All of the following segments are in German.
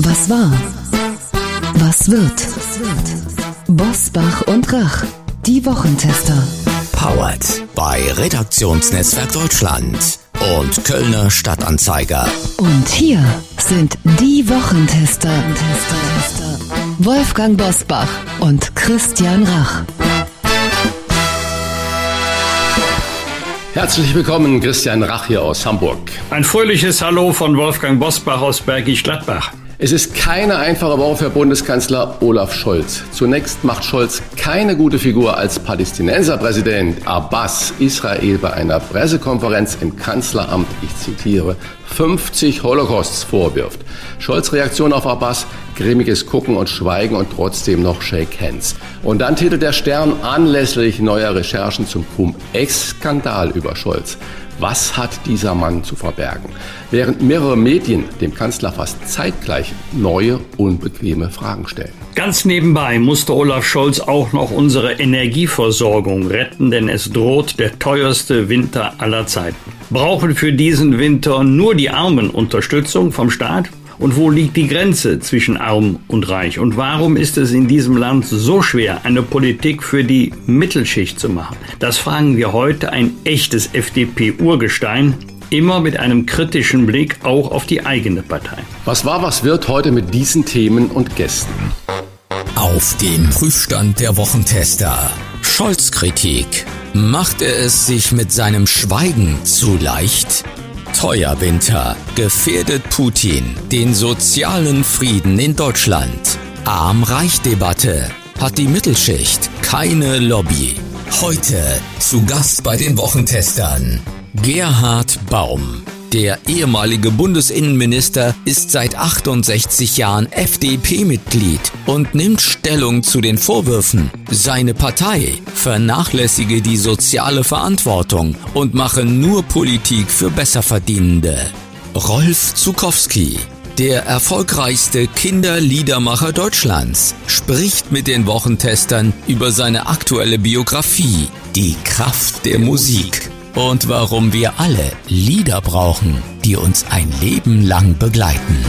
Was war? Was wird? Bosbach und Rach, die Wochentester. Powered bei Redaktionsnetzwerk Deutschland und Kölner Stadtanzeiger. Und hier sind die Wochentester. Wolfgang Bosbach und Christian Rach. Herzlich willkommen, Christian Rach hier aus Hamburg. Ein fröhliches Hallo von Wolfgang Bosbach aus Bergisch Gladbach. Es ist keine einfache Woche für Bundeskanzler Olaf Scholz. Zunächst macht Scholz keine gute Figur als Palästinenserpräsident Abbas Israel bei einer Pressekonferenz im Kanzleramt, ich zitiere, 50 Holocausts vorwirft. Scholz Reaktion auf Abbas, grimmiges Gucken und Schweigen und trotzdem noch Shake Hands. Und dann titelt der Stern anlässlich neuer Recherchen zum Cum-Ex-Skandal über Scholz. Was hat dieser Mann zu verbergen? Während mehrere Medien dem Kanzler fast zeitgleich neue, unbequeme Fragen stellen. Ganz nebenbei musste Olaf Scholz auch noch unsere Energieversorgung retten, denn es droht der teuerste Winter aller Zeiten. Brauchen für diesen Winter nur die Armen Unterstützung vom Staat? Und wo liegt die Grenze zwischen arm und reich? Und warum ist es in diesem Land so schwer, eine Politik für die Mittelschicht zu machen? Das fragen wir heute ein echtes FDP-Urgestein, immer mit einem kritischen Blick auch auf die eigene Partei. Was war, was wird heute mit diesen Themen und Gästen? Auf dem Prüfstand der Wochentester. Scholz-Kritik. Macht er es sich mit seinem Schweigen zu leicht? Teuer Winter gefährdet Putin den sozialen Frieden in Deutschland. Arm-Reich-Debatte hat die Mittelschicht keine Lobby. Heute zu Gast bei den Wochentestern Gerhard Baum. Der ehemalige Bundesinnenminister ist seit 68 Jahren FDP-Mitglied und nimmt Stellung zu den Vorwürfen, seine Partei vernachlässige die soziale Verantwortung und mache nur Politik für Besserverdienende. Rolf Zukowski, der erfolgreichste Kinderliedermacher Deutschlands, spricht mit den Wochentestern über seine aktuelle Biografie, die Kraft der Musik und warum wir alle Lieder brauchen, die uns ein Leben lang begleiten.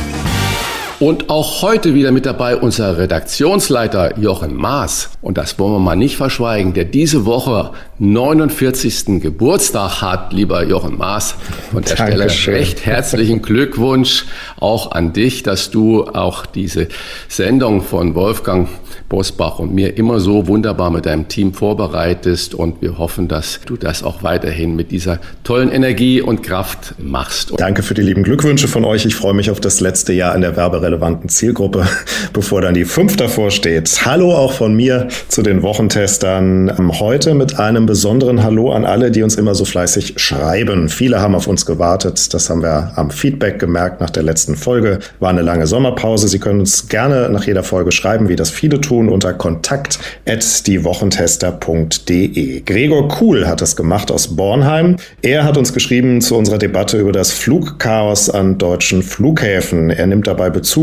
Und auch heute wieder mit dabei unser Redaktionsleiter Jochen Maas. Und das wollen wir mal nicht verschweigen, der diese Woche 49. Geburtstag hat, lieber Jochen Maas. Von der Dankeschön. Stelle recht herzlichen Glückwunsch auch an dich, dass du auch diese Sendung von Wolfgang Bosbach und mir immer so wunderbar mit deinem Team vorbereitest. Und wir hoffen, dass du das auch weiterhin mit dieser tollen Energie und Kraft machst. Danke für die lieben Glückwünsche von euch. Ich freue mich auf das letzte Jahr in der werberelevanten Zielgruppe, bevor dann die fünf davor steht. Hallo auch von mir zu den Wochentestern. Ähm, heute mit einem besonderen Hallo an alle, die uns immer so fleißig schreiben. Viele haben auf uns gewartet. Das haben wir am Feedback gemerkt nach der letzten Folge. War eine lange Sommerpause. Sie können uns gerne nach jeder Folge schreiben, wie das viele tun tun unter kontakt diewochentester.de. Gregor Kuhl hat das gemacht aus Bornheim. Er hat uns geschrieben zu unserer Debatte über das Flugchaos an deutschen Flughäfen. Er nimmt dabei Bezug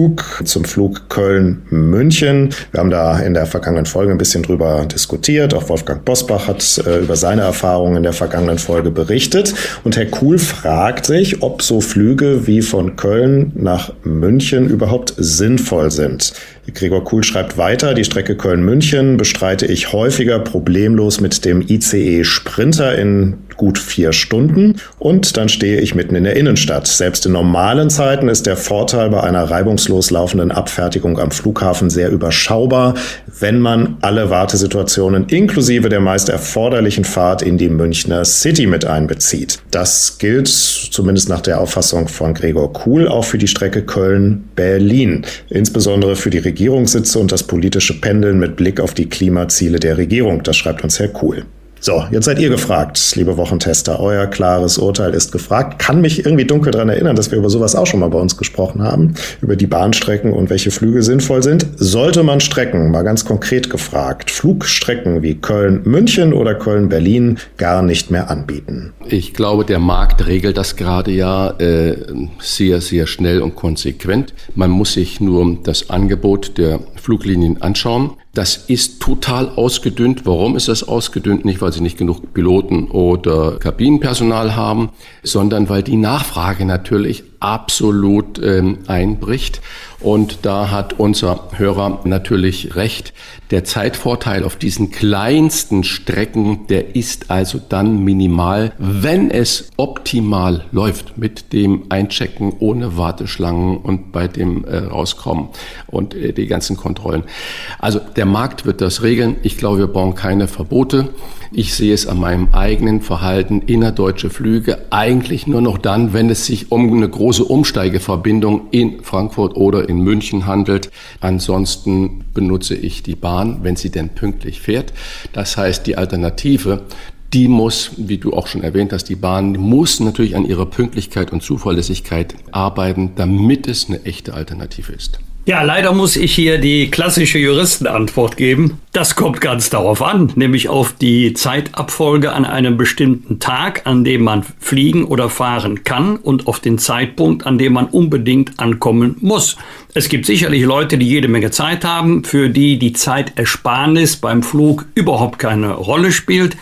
zum Flug Köln-München. Wir haben da in der vergangenen Folge ein bisschen drüber diskutiert. Auch Wolfgang Bosbach hat äh, über seine Erfahrungen in der vergangenen Folge berichtet. Und Herr Kuhl fragt sich, ob so Flüge wie von Köln nach München überhaupt sinnvoll sind. Gregor Kuhl schreibt weiter, die Strecke Köln-München bestreite ich häufiger problemlos mit dem ICE Sprinter in gut vier Stunden und dann stehe ich mitten in der Innenstadt. Selbst in normalen Zeiten ist der Vorteil bei einer reibungslos laufenden Abfertigung am Flughafen sehr überschaubar, wenn man alle Wartesituationen inklusive der meist erforderlichen Fahrt in die Münchner City mit einbezieht. Das gilt zumindest nach der Auffassung von Gregor Kuhl auch für die Strecke Köln-Berlin, insbesondere für die Regierungssitze und das politische Pendeln mit Blick auf die Klimaziele der Regierung. Das schreibt uns Herr Kuhl. So, jetzt seid ihr gefragt, liebe Wochentester. Euer klares Urteil ist gefragt. Kann mich irgendwie dunkel daran erinnern, dass wir über sowas auch schon mal bei uns gesprochen haben, über die Bahnstrecken und welche Flüge sinnvoll sind. Sollte man Strecken, mal ganz konkret gefragt, Flugstrecken wie Köln-München oder Köln-Berlin gar nicht mehr anbieten? Ich glaube, der Markt regelt das gerade ja äh, sehr, sehr schnell und konsequent. Man muss sich nur das Angebot der Fluglinien anschauen. Das ist total ausgedünnt. Warum ist das ausgedünnt? Nicht, weil sie nicht genug Piloten oder Kabinenpersonal haben, sondern weil die Nachfrage natürlich absolut ähm, einbricht. Und da hat unser Hörer natürlich recht. Der Zeitvorteil auf diesen kleinsten Strecken, der ist also dann minimal, wenn es optimal läuft mit dem Einchecken ohne Warteschlangen und bei dem äh, Rauskommen und äh, die ganzen Kontrollen. Also der Markt wird das regeln. Ich glaube, wir brauchen keine Verbote. Ich sehe es an meinem eigenen Verhalten innerdeutsche Flüge eigentlich nur noch dann, wenn es sich um eine große Umsteigeverbindung in Frankfurt oder in München handelt. Ansonsten benutze ich die Bahn, wenn sie denn pünktlich fährt. Das heißt, die Alternative, die muss, wie du auch schon erwähnt hast, die Bahn muss natürlich an ihrer Pünktlichkeit und Zuverlässigkeit arbeiten, damit es eine echte Alternative ist. Ja, leider muss ich hier die klassische Juristenantwort geben. Das kommt ganz darauf an, nämlich auf die Zeitabfolge an einem bestimmten Tag, an dem man fliegen oder fahren kann und auf den Zeitpunkt, an dem man unbedingt ankommen muss. Es gibt sicherlich Leute, die jede Menge Zeit haben, für die die Zeitersparnis beim Flug überhaupt keine Rolle spielt.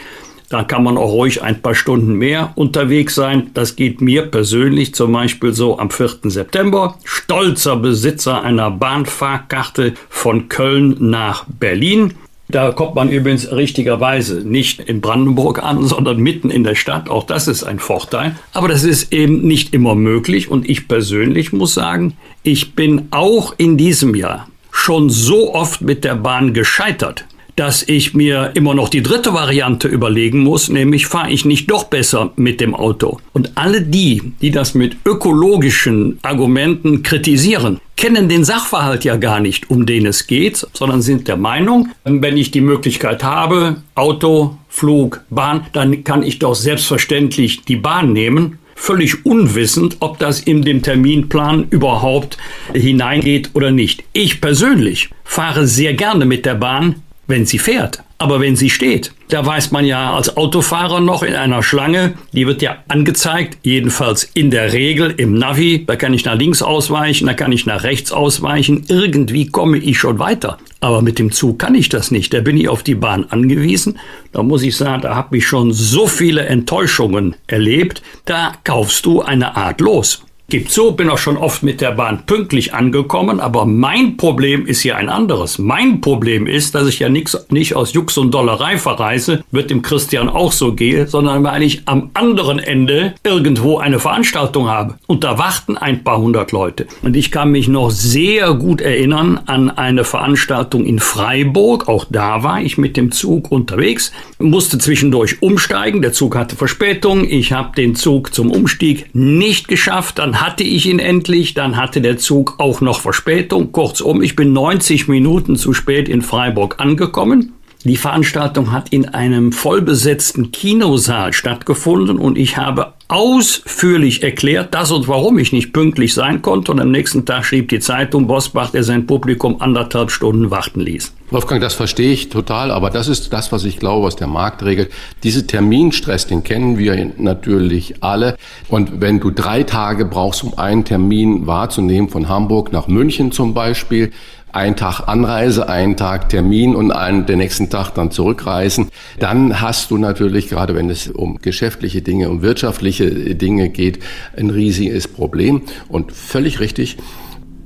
Da kann man auch ruhig ein paar Stunden mehr unterwegs sein. Das geht mir persönlich zum Beispiel so am 4. September. Stolzer Besitzer einer Bahnfahrkarte von Köln nach Berlin. Da kommt man übrigens richtigerweise nicht in Brandenburg an, sondern mitten in der Stadt. Auch das ist ein Vorteil. Aber das ist eben nicht immer möglich. Und ich persönlich muss sagen, ich bin auch in diesem Jahr schon so oft mit der Bahn gescheitert, dass ich mir immer noch die dritte Variante überlegen muss, nämlich fahre ich nicht doch besser mit dem Auto. Und alle die, die das mit ökologischen Argumenten kritisieren, kennen den Sachverhalt ja gar nicht, um den es geht, sondern sind der Meinung, wenn ich die Möglichkeit habe, Auto, Flug, Bahn, dann kann ich doch selbstverständlich die Bahn nehmen völlig unwissend, ob das in den Terminplan überhaupt hineingeht oder nicht. Ich persönlich fahre sehr gerne mit der Bahn, wenn sie fährt. Aber wenn sie steht, da weiß man ja als Autofahrer noch in einer Schlange, die wird ja angezeigt, jedenfalls in der Regel im Navi, da kann ich nach links ausweichen, da kann ich nach rechts ausweichen, irgendwie komme ich schon weiter. Aber mit dem Zug kann ich das nicht, da bin ich auf die Bahn angewiesen. Da muss ich sagen, da habe ich schon so viele Enttäuschungen erlebt, da kaufst du eine Art los. Gibt so, bin auch schon oft mit der Bahn pünktlich angekommen, aber mein Problem ist hier ein anderes. Mein Problem ist, dass ich ja nix, nicht aus Jux und Dollerei verreise, wird dem Christian auch so gehen, sondern weil ich am anderen Ende irgendwo eine Veranstaltung habe. Und da warten ein paar hundert Leute. Und ich kann mich noch sehr gut erinnern an eine Veranstaltung in Freiburg. Auch da war ich mit dem Zug unterwegs, musste zwischendurch umsteigen. Der Zug hatte Verspätung. Ich habe den Zug zum Umstieg nicht geschafft. Dann hatte ich ihn endlich, dann hatte der Zug auch noch Verspätung. Kurzum, ich bin 90 Minuten zu spät in Freiburg angekommen. Die Veranstaltung hat in einem vollbesetzten Kinosaal stattgefunden und ich habe ausführlich erklärt, dass und warum ich nicht pünktlich sein konnte. Und am nächsten Tag schrieb die Zeitung Bosbach, der sein Publikum anderthalb Stunden warten ließ. Wolfgang, das verstehe ich total, aber das ist das, was ich glaube, was der Markt regelt. Diese Terminstress, den kennen wir natürlich alle. Und wenn du drei Tage brauchst, um einen Termin wahrzunehmen, von Hamburg nach München zum Beispiel, ein Tag Anreise, einen Tag Termin und einen, den nächsten Tag dann zurückreisen, dann hast du natürlich, gerade wenn es um geschäftliche Dinge, um wirtschaftliche Dinge geht, ein riesiges Problem. Und völlig richtig,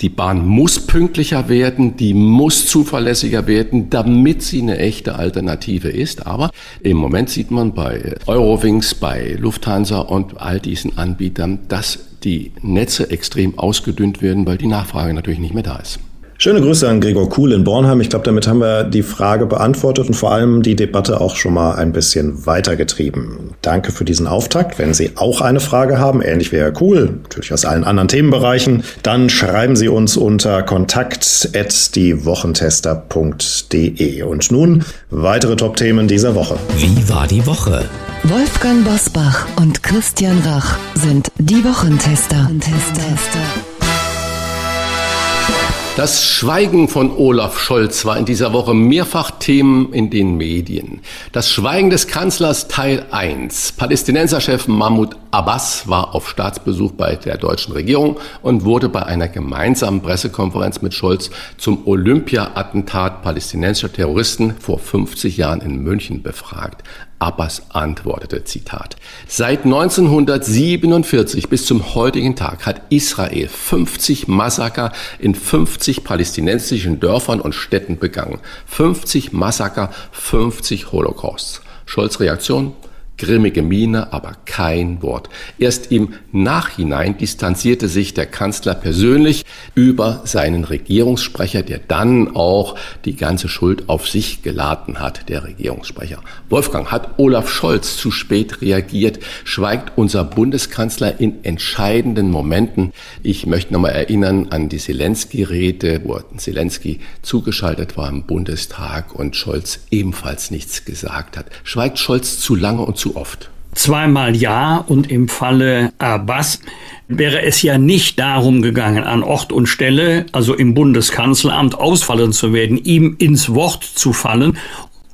die Bahn muss pünktlicher werden, die muss zuverlässiger werden, damit sie eine echte Alternative ist. Aber im Moment sieht man bei Eurowings, bei Lufthansa und all diesen Anbietern, dass die Netze extrem ausgedünnt werden, weil die Nachfrage natürlich nicht mehr da ist. Schöne Grüße an Gregor Kuhl in Bornheim. Ich glaube, damit haben wir die Frage beantwortet und vor allem die Debatte auch schon mal ein bisschen weitergetrieben. Danke für diesen Auftakt. Wenn Sie auch eine Frage haben, ähnlich wie Herr Kuhl, natürlich aus allen anderen Themenbereichen, dann schreiben Sie uns unter kontakt.diewochentester.de. Und nun weitere Top-Themen dieser Woche. Wie war die Woche? Wolfgang Bosbach und Christian Rach sind die Wochentester. Tester. Das Schweigen von Olaf Scholz war in dieser Woche mehrfach Themen in den Medien. Das Schweigen des Kanzlers Teil 1. Palästinenserchef Mahmoud Abbas war auf Staatsbesuch bei der deutschen Regierung und wurde bei einer gemeinsamen Pressekonferenz mit Scholz zum Olympia-Attentat palästinensischer Terroristen vor 50 Jahren in München befragt. Abbas antwortete, Zitat, Seit 1947 bis zum heutigen Tag hat Israel 50 Massaker in 50 palästinensischen Dörfern und Städten begangen. 50 Massaker, 50 Holocausts. Scholz Reaktion? Grimmige Miene, aber kein Wort. Erst im Nachhinein distanzierte sich der Kanzler persönlich über seinen Regierungssprecher, der dann auch die ganze Schuld auf sich geladen hat, der Regierungssprecher. Wolfgang, hat Olaf Scholz zu spät reagiert? Schweigt unser Bundeskanzler in entscheidenden Momenten? Ich möchte nochmal erinnern an die Zelensky-Rede, wo Zelensky zugeschaltet war im Bundestag und Scholz ebenfalls nichts gesagt hat. Schweigt Scholz zu lange und zu zu oft? Zweimal ja und im Falle Abbas wäre es ja nicht darum gegangen, an Ort und Stelle, also im Bundeskanzleramt ausfallen zu werden, ihm ins Wort zu fallen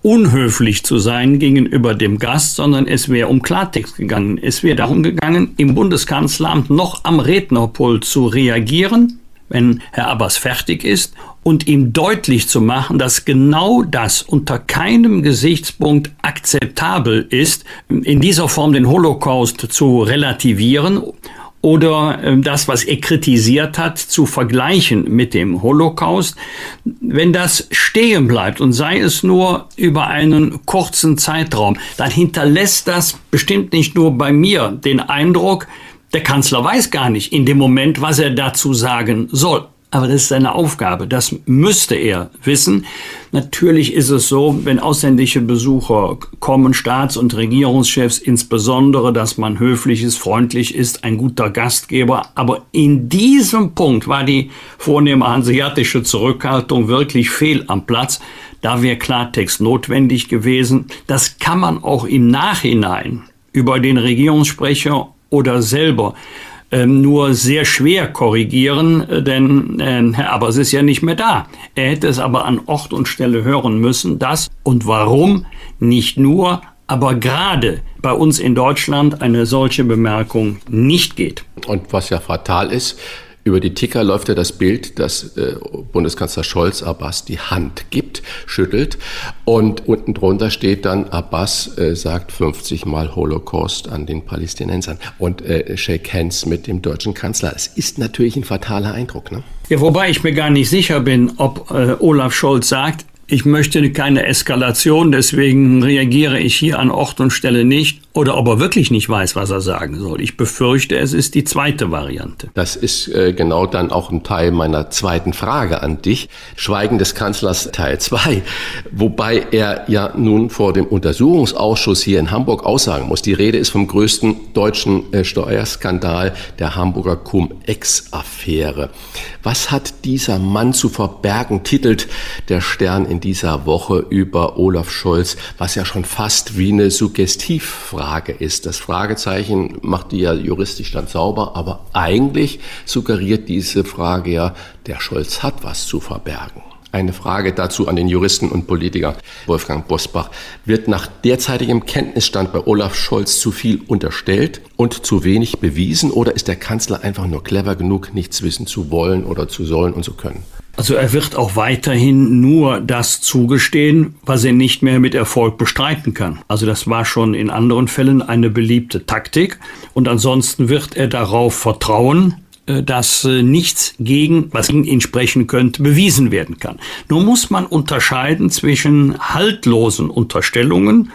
unhöflich zu sein gegenüber dem Gast, sondern es wäre um Klartext gegangen. Es wäre darum gegangen, im Bundeskanzleramt noch am Rednerpult zu reagieren, wenn Herr Abbas fertig ist und ihm deutlich zu machen, dass genau das unter keinem Gesichtspunkt akzeptabel ist, in dieser Form den Holocaust zu relativieren oder ähm, das, was er kritisiert hat, zu vergleichen mit dem Holocaust. Wenn das stehen bleibt und sei es nur über einen kurzen Zeitraum, dann hinterlässt das bestimmt nicht nur bei mir den Eindruck, der Kanzler weiß gar nicht in dem Moment, was er dazu sagen soll. Aber das ist seine Aufgabe. Das müsste er wissen. Natürlich ist es so, wenn ausländische Besucher kommen, Staats- und Regierungschefs insbesondere, dass man höflich ist, freundlich ist, ein guter Gastgeber. Aber in diesem Punkt war die vornehme hanseatische Zurückhaltung wirklich fehl am Platz. Da wäre Klartext notwendig gewesen. Das kann man auch im Nachhinein über den Regierungssprecher oder selber ähm, nur sehr schwer korrigieren, äh, denn äh, Herr Abbas ist ja nicht mehr da. Er hätte es aber an Ort und Stelle hören müssen, dass und warum nicht nur, aber gerade bei uns in Deutschland eine solche Bemerkung nicht geht. Und was ja fatal ist, über die Ticker läuft ja das Bild, dass äh, Bundeskanzler Scholz Abbas die Hand gibt, schüttelt und unten drunter steht dann, Abbas äh, sagt 50 Mal Holocaust an den Palästinensern und äh, shake hands mit dem deutschen Kanzler. Es ist natürlich ein fataler Eindruck. Ne? Ja, wobei ich mir gar nicht sicher bin, ob äh, Olaf Scholz sagt, ich möchte keine Eskalation, deswegen reagiere ich hier an Ort und Stelle nicht. Oder ob er wirklich nicht weiß, was er sagen soll. Ich befürchte, es ist die zweite Variante. Das ist äh, genau dann auch ein Teil meiner zweiten Frage an dich. Schweigen des Kanzlers Teil 2. Wobei er ja nun vor dem Untersuchungsausschuss hier in Hamburg aussagen muss. Die Rede ist vom größten deutschen äh, Steuerskandal der Hamburger Cum-Ex-Affäre. Was hat dieser Mann zu verbergen, titelt der Stern in dieser Woche über Olaf Scholz, was ja schon fast wie eine Suggestivfrage ist. Das Fragezeichen macht die ja juristisch dann sauber, aber eigentlich suggeriert diese Frage ja, der Scholz hat was zu verbergen. Eine Frage dazu an den Juristen und Politiker Wolfgang Bosbach. Wird nach derzeitigem Kenntnisstand bei Olaf Scholz zu viel unterstellt und zu wenig bewiesen oder ist der Kanzler einfach nur clever genug, nichts wissen zu wollen oder zu sollen und zu können? Also er wird auch weiterhin nur das zugestehen, was er nicht mehr mit Erfolg bestreiten kann. Also das war schon in anderen Fällen eine beliebte Taktik. Und ansonsten wird er darauf vertrauen, dass äh, nichts gegen, was ihn sprechen könnte, bewiesen werden kann. Nur muss man unterscheiden zwischen haltlosen Unterstellungen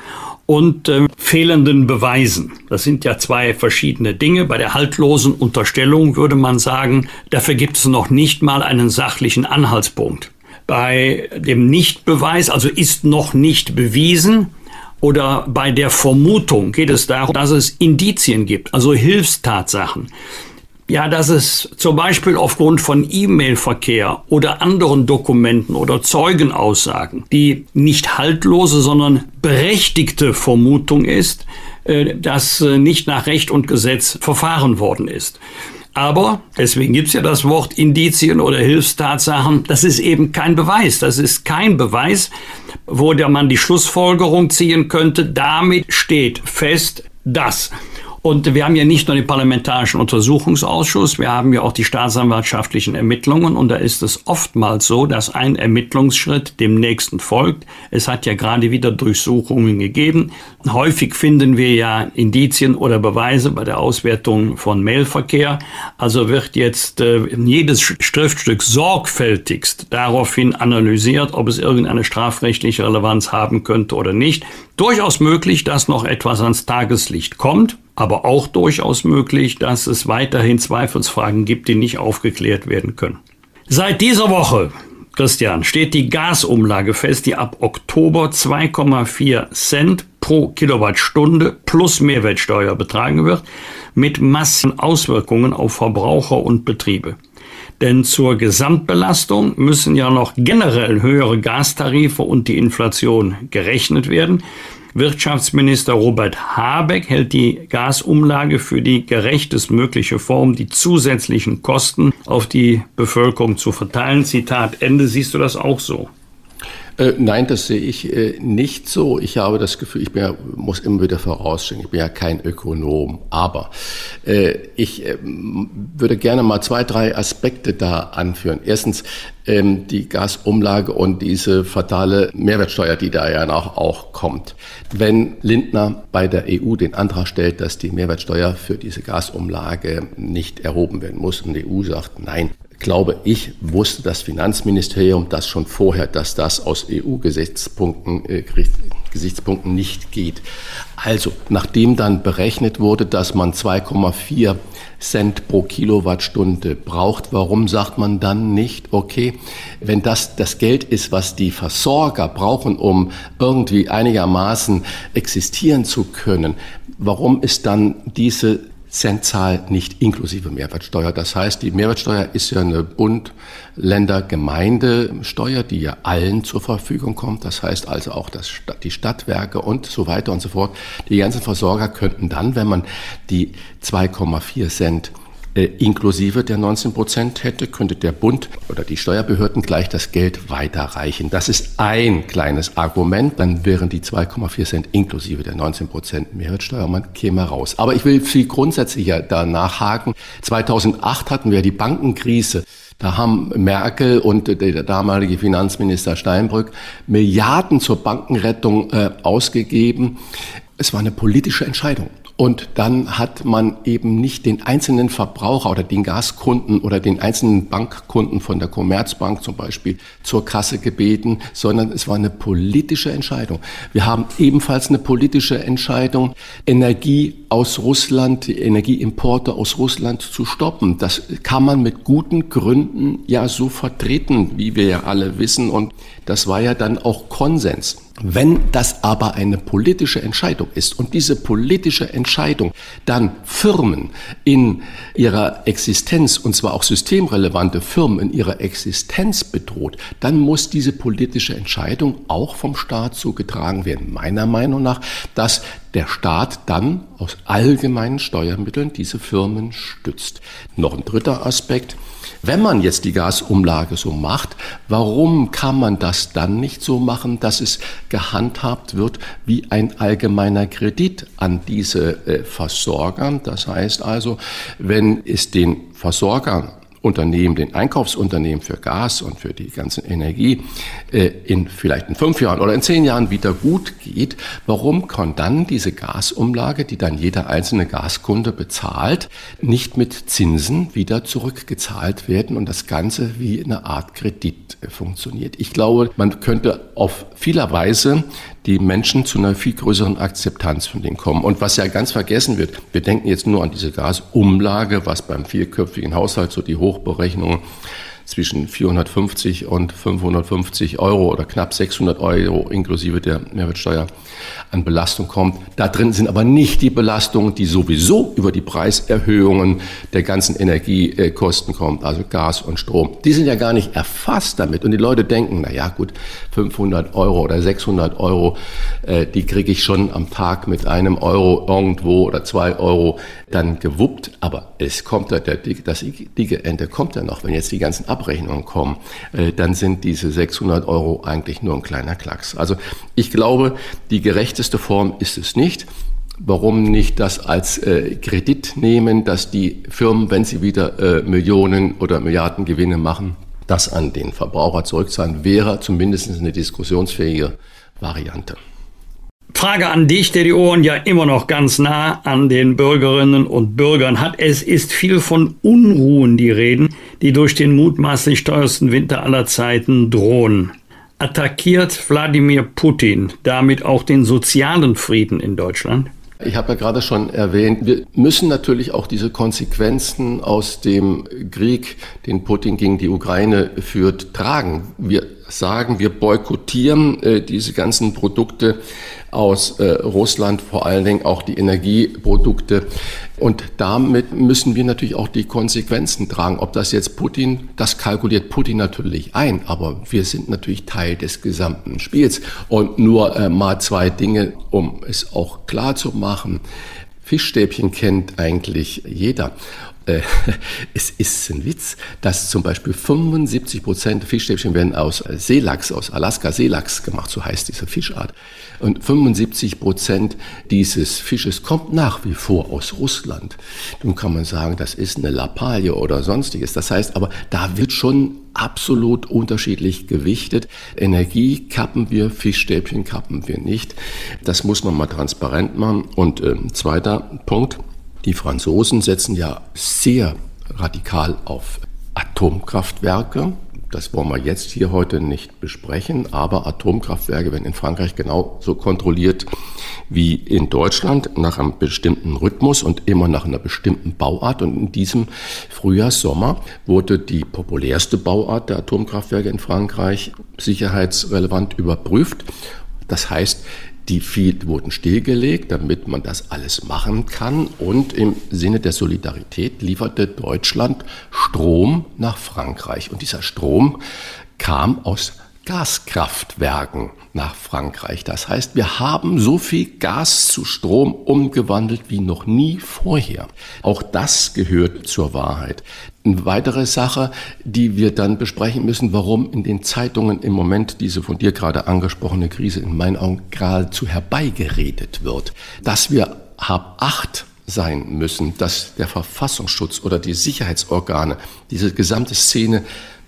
und äh, fehlenden Beweisen. Das sind ja zwei verschiedene Dinge. Bei der haltlosen Unterstellung würde man sagen, dafür gibt es noch nicht mal einen sachlichen Anhaltspunkt. Bei dem Nichtbeweis, also ist noch nicht bewiesen, oder bei der Vermutung geht es darum, dass es Indizien gibt, also Hilfstatsachen. Ja, dass es zum Beispiel aufgrund von E-Mail-Verkehr oder anderen Dokumenten oder Zeugenaussagen die nicht haltlose, sondern berechtigte Vermutung ist, äh, dass äh, nicht nach Recht und Gesetz verfahren worden ist. Aber, deswegen gibt's ja das Wort Indizien oder Hilfstatsachen, das ist eben kein Beweis. Das ist kein Beweis, wo der man die Schlussfolgerung ziehen könnte, damit steht fest, dass. Und wir haben ja nicht nur den Parlamentarischen Untersuchungsausschuss, wir haben ja auch die staatsanwaltschaftlichen Ermittlungen. Und da ist es oftmals so, dass ein Ermittlungsschritt dem nächsten folgt. Es hat ja gerade wieder Durchsuchungen gegeben. Häufig finden wir ja Indizien oder Beweise bei der Auswertung von Mailverkehr. Also wird jetzt äh, jedes Schriftstück sorgfältigst daraufhin analysiert, ob es irgendeine strafrechtliche Relevanz haben könnte oder nicht. Durchaus möglich, dass noch etwas ans Tageslicht kommt aber auch durchaus möglich, dass es weiterhin Zweifelsfragen gibt, die nicht aufgeklärt werden können. Seit dieser Woche, Christian, steht die Gasumlage fest, die ab Oktober 2,4 Cent pro Kilowattstunde plus Mehrwertsteuer betragen wird, mit massiven Auswirkungen auf Verbraucher und Betriebe. Denn zur Gesamtbelastung müssen ja noch generell höhere Gastarife und die Inflation gerechnet werden. Wirtschaftsminister Robert Habeck hält die Gasumlage für die gerechtestmögliche Form, die zusätzlichen Kosten auf die Bevölkerung zu verteilen. Zitat Ende. Siehst du das auch so? Äh, nein, das sehe ich äh, nicht so. Ich habe das Gefühl, ich ja, muss immer wieder vorausschicken, ich bin ja kein Ökonom. Aber äh, ich würde gerne mal zwei, drei Aspekte da anführen. Erstens ähm, die Gasumlage und diese fatale Mehrwertsteuer, die da ja noch auch kommt. Wenn Lindner bei der EU den Antrag stellt, dass die Mehrwertsteuer für diese Gasumlage nicht erhoben werden muss und die EU sagt, nein, glaube ich, wusste das Finanzministerium das schon vorher, dass das aus EU-Gesichtspunkten äh, Gesichtspunkten nicht geht. Also, nachdem dann berechnet wurde, dass man 2,4 Cent pro Kilowattstunde braucht, warum sagt man dann nicht, okay, wenn das das Geld ist, was die Versorger brauchen, um irgendwie einigermaßen existieren zu können, warum ist dann diese Centzahl nicht inklusive Mehrwertsteuer. Das heißt, die Mehrwertsteuer ist ja eine Bund, Länder, Gemeindesteuer, die ja allen zur Verfügung kommt. Das heißt also auch das, die Stadtwerke und so weiter und so fort. Die ganzen Versorger könnten dann, wenn man die 2,4 Cent inklusive der 19 Prozent hätte, könnte der Bund oder die Steuerbehörden gleich das Geld weiterreichen. Das ist ein kleines Argument. Dann wären die 2,4 Cent inklusive der 19 Prozent Mehrwertsteuer, man käme raus. Aber ich will viel grundsätzlicher danach haken. 2008 hatten wir die Bankenkrise. Da haben Merkel und der damalige Finanzminister Steinbrück Milliarden zur Bankenrettung äh, ausgegeben. Es war eine politische Entscheidung. Und dann hat man eben nicht den einzelnen Verbraucher oder den Gaskunden oder den einzelnen Bankkunden von der Commerzbank zum Beispiel zur Kasse gebeten, sondern es war eine politische Entscheidung. Wir haben ebenfalls eine politische Entscheidung, Energie aus Russland, die Energieimporte aus Russland zu stoppen. Das kann man mit guten Gründen ja so vertreten, wie wir ja alle wissen. Und das war ja dann auch Konsens. Wenn das aber eine politische Entscheidung ist und diese politische Entscheidung dann Firmen in ihrer Existenz, und zwar auch systemrelevante Firmen in ihrer Existenz bedroht, dann muss diese politische Entscheidung auch vom Staat so getragen werden, meiner Meinung nach, dass der Staat dann aus allgemeinen Steuermitteln diese Firmen stützt. Noch ein dritter Aspekt. Wenn man jetzt die Gasumlage so macht, warum kann man das dann nicht so machen, dass es gehandhabt wird wie ein allgemeiner Kredit an diese äh, Versorger? Das heißt also, wenn es den Versorgern Unternehmen, den Einkaufsunternehmen für Gas und für die ganze Energie äh, in vielleicht in fünf Jahren oder in zehn Jahren wieder gut geht, warum kann dann diese Gasumlage, die dann jeder einzelne Gaskunde bezahlt, nicht mit Zinsen wieder zurückgezahlt werden und das Ganze wie eine Art Kredit äh, funktioniert? Ich glaube, man könnte auf vieler Weise die Menschen zu einer viel größeren Akzeptanz von denen kommen. Und was ja ganz vergessen wird, wir denken jetzt nur an diese Gasumlage, was beim vierköpfigen Haushalt so die Hochberechnungen zwischen 450 und 550 Euro oder knapp 600 Euro inklusive der Mehrwertsteuer an Belastung kommt. Da drin sind aber nicht die Belastungen, die sowieso über die Preiserhöhungen der ganzen Energiekosten kommen, also Gas und Strom. Die sind ja gar nicht erfasst damit. Und die Leute denken, na ja, gut, 500 Euro oder 600 Euro, äh, die kriege ich schon am Tag mit einem Euro irgendwo oder zwei Euro dann gewuppt. Aber es kommt ja, der, das dicke Ende kommt ja noch, wenn jetzt die ganzen Abrechnungen kommen, äh, dann sind diese 600 Euro eigentlich nur ein kleiner Klacks. Also ich glaube, die gerechteste Form ist es nicht. warum nicht das als äh, Kredit nehmen, dass die Firmen, wenn sie wieder äh, Millionen oder Milliarden Gewinne machen, das an den Verbraucher zurückzahlen, wäre zumindest eine diskussionsfähige Variante. Frage an dich, der die Ohren ja immer noch ganz nah an den Bürgerinnen und Bürgern hat. Es ist viel von Unruhen die Reden, die durch den mutmaßlich teuersten Winter aller Zeiten drohen. Attackiert Wladimir Putin damit auch den sozialen Frieden in Deutschland? Ich habe ja gerade schon erwähnt, wir müssen natürlich auch diese Konsequenzen aus dem Krieg, den Putin gegen die Ukraine führt, tragen. Wir sagen, wir boykottieren äh, diese ganzen Produkte aus äh, Russland, vor allen Dingen auch die Energieprodukte. Und damit müssen wir natürlich auch die Konsequenzen tragen. Ob das jetzt Putin, das kalkuliert Putin natürlich ein, aber wir sind natürlich Teil des gesamten Spiels. Und nur äh, mal zwei Dinge, um es auch klar zu machen. Fischstäbchen kennt eigentlich jeder. Äh, es ist ein Witz, dass zum Beispiel 75 Prozent Fischstäbchen werden aus Seelachs, aus Alaska Seelachs gemacht, so heißt diese Fischart. Und 75 Prozent dieses Fisches kommt nach wie vor aus Russland. Nun kann man sagen, das ist eine Lappalie oder sonstiges. Das heißt aber, da wird schon absolut unterschiedlich gewichtet. Energie kappen wir, Fischstäbchen kappen wir nicht. Das muss man mal transparent machen. Und äh, zweiter Punkt. Die Franzosen setzen ja sehr radikal auf Atomkraftwerke. Das wollen wir jetzt hier heute nicht besprechen, aber Atomkraftwerke werden in Frankreich genauso kontrolliert wie in Deutschland nach einem bestimmten Rhythmus und immer nach einer bestimmten Bauart. Und in diesem Frühjahr, Sommer wurde die populärste Bauart der Atomkraftwerke in Frankreich sicherheitsrelevant überprüft. Das heißt, die viel wurden stillgelegt, damit man das alles machen kann. Und im Sinne der Solidarität lieferte Deutschland Strom nach Frankreich. Und dieser Strom kam aus Gaskraftwerken nach Frankreich. Das heißt, wir haben so viel Gas zu Strom umgewandelt wie noch nie vorher. Auch das gehört zur Wahrheit. Eine weitere Sache, die wir dann besprechen müssen, warum in den Zeitungen im Moment diese von dir gerade angesprochene Krise in meinen Augen geradezu herbeigeredet wird. Dass wir hab acht sein müssen, dass der Verfassungsschutz oder die Sicherheitsorgane diese gesamte Szene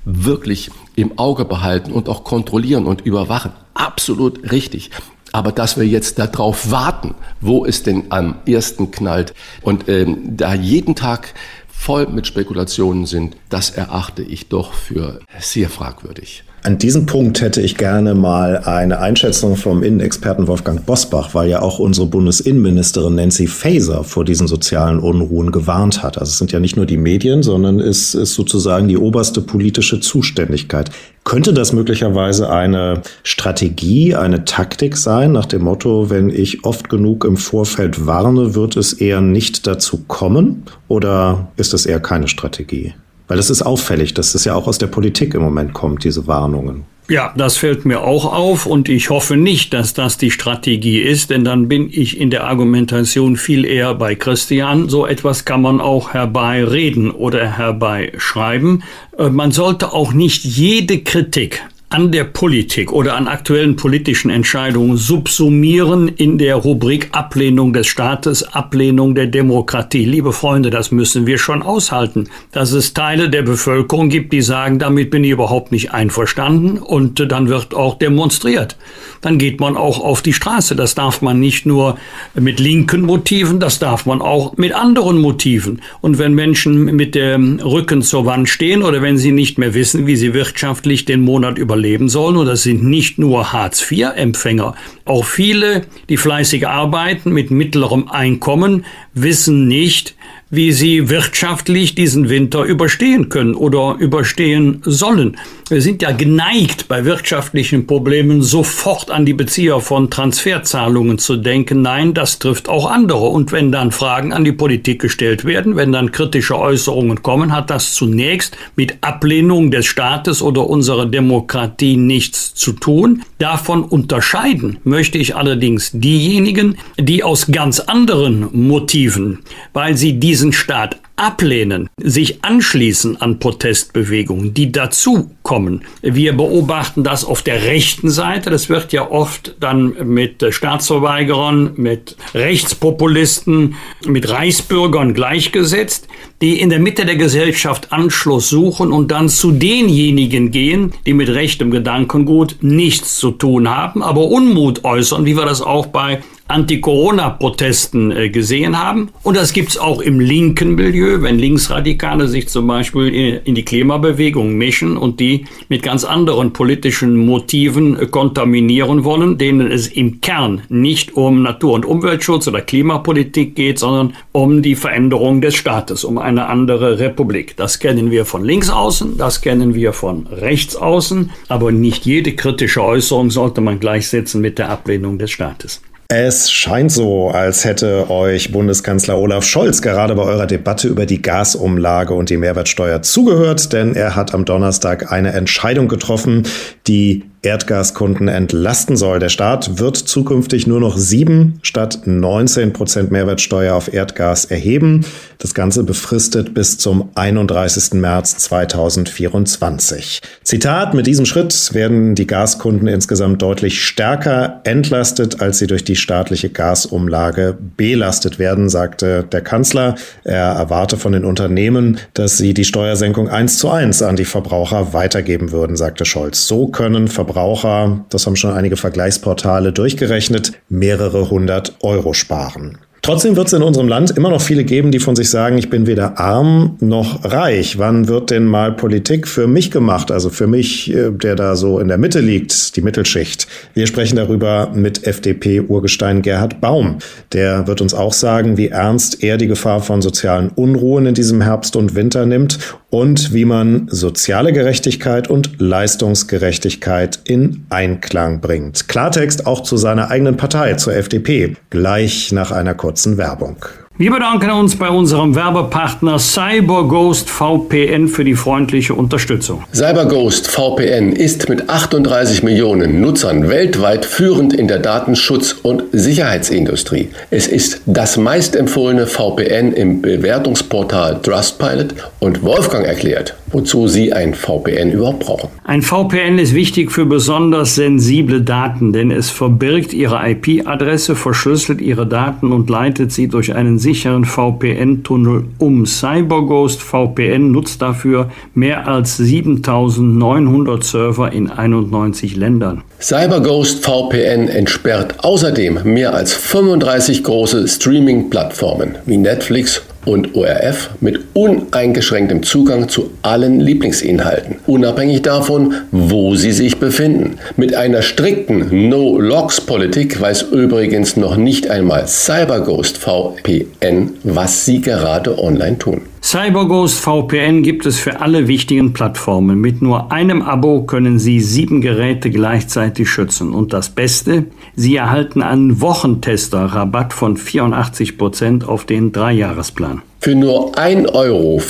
wirklich im Auge behalten und auch kontrollieren und überwachen. Absolut richtig. Aber dass wir jetzt darauf warten, wo es denn am ersten knallt und ähm, da jeden Tag voll mit Spekulationen sind, das erachte ich doch für sehr fragwürdig. An diesem Punkt hätte ich gerne mal eine Einschätzung vom Innenexperten Wolfgang Bosbach, weil ja auch unsere Bundesinnenministerin Nancy Faeser vor diesen sozialen Unruhen gewarnt hat. Also es sind ja nicht nur die Medien, sondern es ist sozusagen die oberste politische Zuständigkeit. Könnte das möglicherweise eine Strategie, eine Taktik sein, nach dem Motto, wenn ich oft genug im Vorfeld warne, wird es eher nicht dazu kommen? Oder ist es eher keine Strategie? Weil das ist auffällig, dass das ja auch aus der Politik im Moment kommt, diese Warnungen. Ja, das fällt mir auch auf und ich hoffe nicht, dass das die Strategie ist, denn dann bin ich in der Argumentation viel eher bei Christian. So etwas kann man auch herbeireden oder herbeischreiben. Äh, man sollte auch nicht jede Kritik an der Politik oder an aktuellen politischen Entscheidungen subsumieren in der Rubrik Ablehnung des Staates, Ablehnung der Demokratie. Liebe Freunde, das müssen wir schon aushalten, dass es Teile der Bevölkerung gibt, die sagen, damit bin ich überhaupt nicht einverstanden und dann wird auch demonstriert. Dann geht man auch auf die Straße. Das darf man nicht nur mit linken Motiven, das darf man auch mit anderen Motiven. Und wenn Menschen mit dem Rücken zur Wand stehen oder wenn sie nicht mehr wissen, wie sie wirtschaftlich den Monat über überleben sollen. Und das sind nicht nur Hartz-IV-Empfänger. Auch viele, die fleißig arbeiten mit mittlerem Einkommen, wissen nicht, wie sie wirtschaftlich diesen Winter überstehen können oder überstehen sollen. Wir sind ja geneigt, bei wirtschaftlichen Problemen sofort an die Bezieher von Transferzahlungen zu denken. Nein, das trifft auch andere. Und wenn dann Fragen an die Politik gestellt werden, wenn dann kritische Äußerungen kommen, hat das zunächst mit Ablehnung des Staates oder unserer Demokratie nichts zu tun. Davon unterscheiden möchte ich allerdings diejenigen, die aus ganz anderen Motiven, weil sie diesen Staat ablehnen, sich anschließen an Protestbewegungen, die dazu kommen. Wir beobachten das auf der rechten Seite. Das wird ja oft dann mit Staatsverweigerern, mit Rechtspopulisten, mit Reichsbürgern gleichgesetzt, die in der Mitte der Gesellschaft Anschluss suchen und dann zu denjenigen gehen, die mit rechtem Gedankengut nichts zu tun haben, aber Unmut äußern, wie wir das auch bei Anti-Corona-Protesten äh, gesehen haben. Und das gibt's auch im linken Milieu, wenn Linksradikale sich zum Beispiel in die Klimabewegung mischen und die mit ganz anderen politischen Motiven äh, kontaminieren wollen, denen es im Kern nicht um Natur- und Umweltschutz oder Klimapolitik geht, sondern um die Veränderung des Staates, um eine andere Republik. Das kennen wir von links außen, das kennen wir von rechts außen, aber nicht jede kritische Äußerung sollte man gleichsetzen mit der Ablehnung des Staates. Es scheint so, als hätte euch Bundeskanzler Olaf Scholz gerade bei eurer Debatte über die Gasumlage und die Mehrwertsteuer zugehört, denn er hat am Donnerstag eine Entscheidung getroffen, die Erdgaskunden entlasten soll. Der Staat wird zukünftig nur noch sieben statt 19 Prozent Mehrwertsteuer auf Erdgas erheben. Das Ganze befristet bis zum 31. März 2024. Zitat, mit diesem Schritt werden die Gaskunden insgesamt deutlich stärker entlastet, als sie durch die staatliche Gasumlage belastet werden, sagte der Kanzler. Er erwarte von den Unternehmen, dass sie die Steuersenkung eins zu eins an die Verbraucher weitergeben würden, sagte Scholz. So können Verbraucher Verbraucher, das haben schon einige Vergleichsportale durchgerechnet, mehrere hundert Euro sparen. Trotzdem wird es in unserem Land immer noch viele geben, die von sich sagen, ich bin weder arm noch reich. Wann wird denn mal Politik für mich gemacht? Also für mich, äh, der da so in der Mitte liegt, die Mittelschicht. Wir sprechen darüber mit FDP-Urgestein Gerhard Baum. Der wird uns auch sagen, wie ernst er die Gefahr von sozialen Unruhen in diesem Herbst und Winter nimmt und wie man soziale Gerechtigkeit und Leistungsgerechtigkeit in Einklang bringt. Klartext auch zu seiner eigenen Partei, zur FDP, gleich nach einer kurzen Werbung. Wir bedanken uns bei unserem Werbepartner CyberGhost VPN für die freundliche Unterstützung. CyberGhost VPN ist mit 38 Millionen Nutzern weltweit führend in der Datenschutz- und Sicherheitsindustrie. Es ist das meistempfohlene VPN im Bewertungsportal Trustpilot und Wolfgang erklärt, wozu Sie ein VPN überhaupt brauchen. Ein VPN ist wichtig für besonders sensible Daten, denn es verbirgt Ihre IP-Adresse, verschlüsselt Ihre Daten und leitet sie durch einen sicheren VPN-Tunnel um. CyberGhost VPN nutzt dafür mehr als 7900 Server in 91 Ländern. CyberGhost VPN entsperrt außerdem mehr als 35 große Streaming-Plattformen wie Netflix und ORF mit uneingeschränktem Zugang zu allen Lieblingsinhalten, unabhängig davon, wo sie sich befinden. Mit einer strikten No-Logs-Politik weiß übrigens noch nicht einmal CyberGhost VPN, was sie gerade online tun. CyberGhost VPN gibt es für alle wichtigen Plattformen. Mit nur einem Abo können Sie sieben Geräte gleichzeitig schützen. Und das Beste, Sie erhalten einen Wochentester-Rabatt von 84 Prozent auf den Dreijahresplan. Für nur 1,94 Euro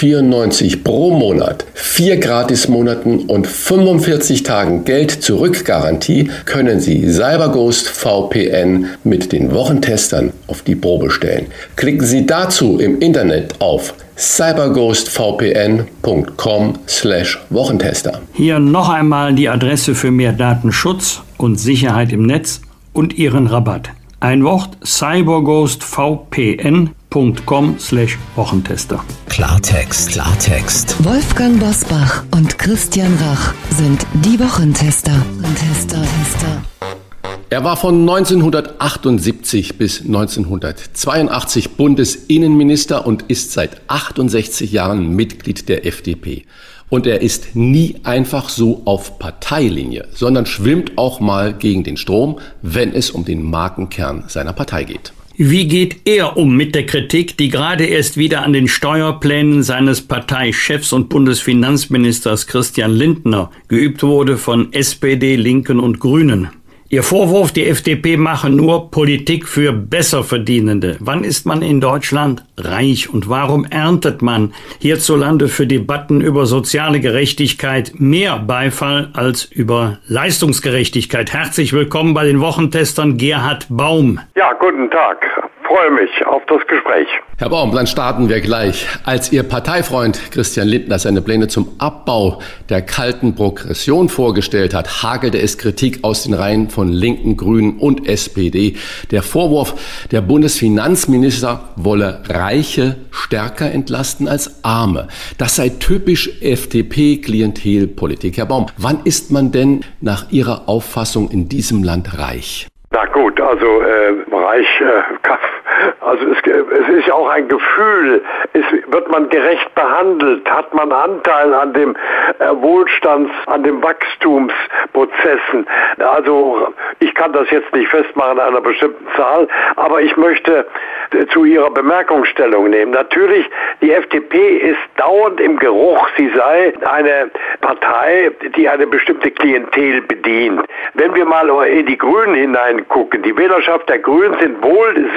pro Monat, vier Gratismonaten und 45 Tagen Geld zurück Garantie können Sie CyberGhost VPN mit den Wochentestern auf die Probe stellen. Klicken Sie dazu im Internet auf cyberghostvpn.com/wochentester. Hier noch einmal die Adresse für mehr Datenschutz und Sicherheit im Netz und Ihren Rabatt. Ein Wort cyberghostvpn.com slash Wochentester. Klartext, Klartext. Wolfgang Bosbach und Christian Rach sind die Wochentester. Tester, Tester. Er war von 1978 bis 1982 Bundesinnenminister und ist seit 68 Jahren Mitglied der FDP. Und er ist nie einfach so auf Parteilinie, sondern schwimmt auch mal gegen den Strom, wenn es um den Markenkern seiner Partei geht. Wie geht er um mit der Kritik, die gerade erst wieder an den Steuerplänen seines Parteichefs und Bundesfinanzministers Christian Lindner geübt wurde von SPD, Linken und Grünen? Ihr Vorwurf, die FDP mache nur Politik für Besserverdienende. Wann ist man in Deutschland reich und warum erntet man hierzulande für Debatten über soziale Gerechtigkeit mehr Beifall als über Leistungsgerechtigkeit? Herzlich willkommen bei den Wochentestern Gerhard Baum. Ja, guten Tag. Freue mich auf das Gespräch. Herr Baum, dann starten wir gleich. Als Ihr Parteifreund Christian Lindner seine Pläne zum Abbau der kalten Progression vorgestellt hat, hagelte es Kritik aus den Reihen von Linken, Grünen und SPD. Der Vorwurf, der Bundesfinanzminister wolle Reiche stärker entlasten als Arme. Das sei typisch FDP-Klientelpolitik. Herr Baum, wann ist man denn nach Ihrer Auffassung in diesem Land reich? Na gut, also äh, reich, äh, also es, es, ist ja auch ein Gefühl, es, wird man gerecht behandelt, hat man Anteil an dem äh, Wohlstands, an den Wachstumsprozessen. Also ich kann das jetzt nicht festmachen an einer bestimmten Zahl, aber ich möchte äh, zu Ihrer Bemerkung Stellung nehmen. Natürlich, die FDP ist dauernd im Geruch, sie sei eine Partei, die eine bestimmte Klientel bedient. Wenn wir mal in die Grünen hineingucken, die Wählerschaft der Grünen sind wohl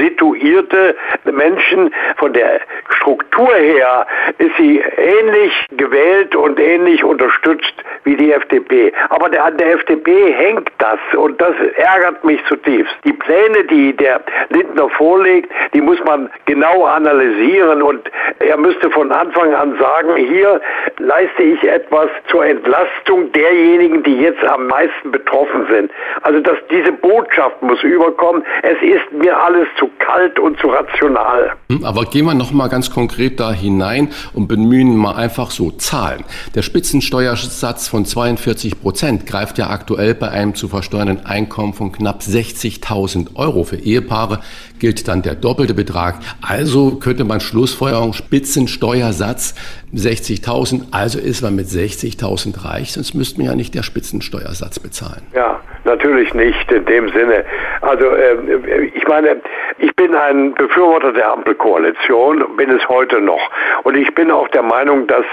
situierte Menschen. Von der Struktur her ist sie ähnlich gewählt und ähnlich unterstützt wie die FDP. Aber der, an der FDP hängt das und das ärgert mich zutiefst. Die Pläne, die der Lindner vorlegt, die muss man genau analysieren und er müsste von Anfang an sagen, hier leiste ich etwas zur Entlastung derjenigen, die jetzt am meisten betroffen sind. Also dass diese Botschaft muss überkommen, es ist mir alles zu kalt und zu rational. Hm, aber gehen wir noch mal ganz konkret da hinein und bemühen mal einfach so Zahlen. Der Spitzensteuersatz von 42 Prozent greift ja aktuell bei einem zu versteuernden Einkommen von knapp 60.000 Euro. Für Ehepaare gilt dann der doppelte Betrag. Also könnte man Schlussfolgerung Spitzensteuersatz 60.000, also ist man mit 60.000 reich, sonst müsste man ja nicht der Spitzensteuersatz bezahlen. Ja, natürlich nicht in dem Sinne. Also äh, ich meine, ich bin ein Befürworter der Ampelkoalition, bin es heute noch. Und ich bin auch der Meinung, dass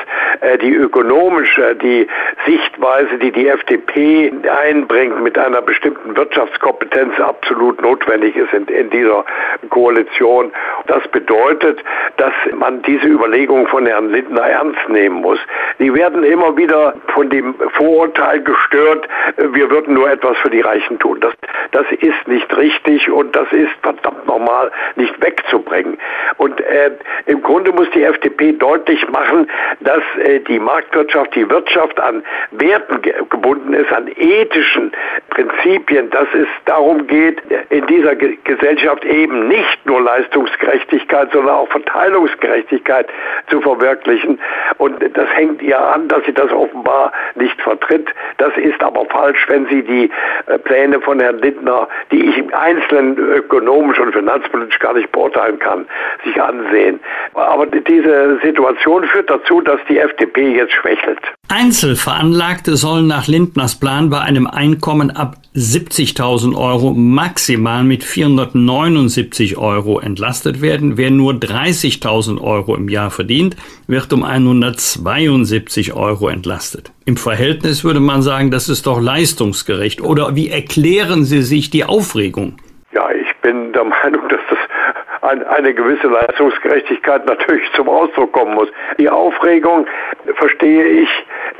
äh, die ökonomische, die Sichtweise, die die FDP einbringt mit einer bestimmten Wirtschaftskompetenz absolut notwendig ist in, in dieser Koalition. Das bedeutet, dass man diese Überlegung von Herrn Lindner ernst nehmen muss. Die werden immer wieder von dem Vorurteil gestört, wir würden nur etwas für die Reichen tun. Das, das ist nicht richtig und das ist verdammt nochmal nicht wegzubringen. Und äh, im Grunde muss die FDP deutlich machen, dass äh, die Marktwirtschaft, die Wirtschaft an Werten ge gebunden ist, an ethischen Prinzipien, dass es darum geht, in dieser Ge Gesellschaft eben nicht nur Leistungsgerechtigkeit, sondern auch Verteilungsgerechtigkeit zu verwirklichen. Und das hängt ihr an, dass sie das offenbar nicht vertritt. Das ist aber falsch, wenn sie die äh, Pläne von Herrn Lindner, die ich im Einzelnen ökonomisch und finanzpolitisch gar nicht beurteilen kann, sich ansehen. Aber diese Situation führt dazu, dass die FDP jetzt schwächelt. Einzelveranlagte sollen nach Lindners Plan bei einem Einkommen ab 70.000 Euro maximal mit 479 Euro entlastet werden. Wer nur 30.000 Euro im Jahr verdient, wird um 172 Euro entlastet. Im Verhältnis würde man sagen, das ist doch leistungsgerecht. Oder wie erklären Sie sich die Aufregung? Ja, ich bin der Meinung, dass das eine gewisse Leistungsgerechtigkeit natürlich zum Ausdruck kommen muss. Die Aufregung verstehe ich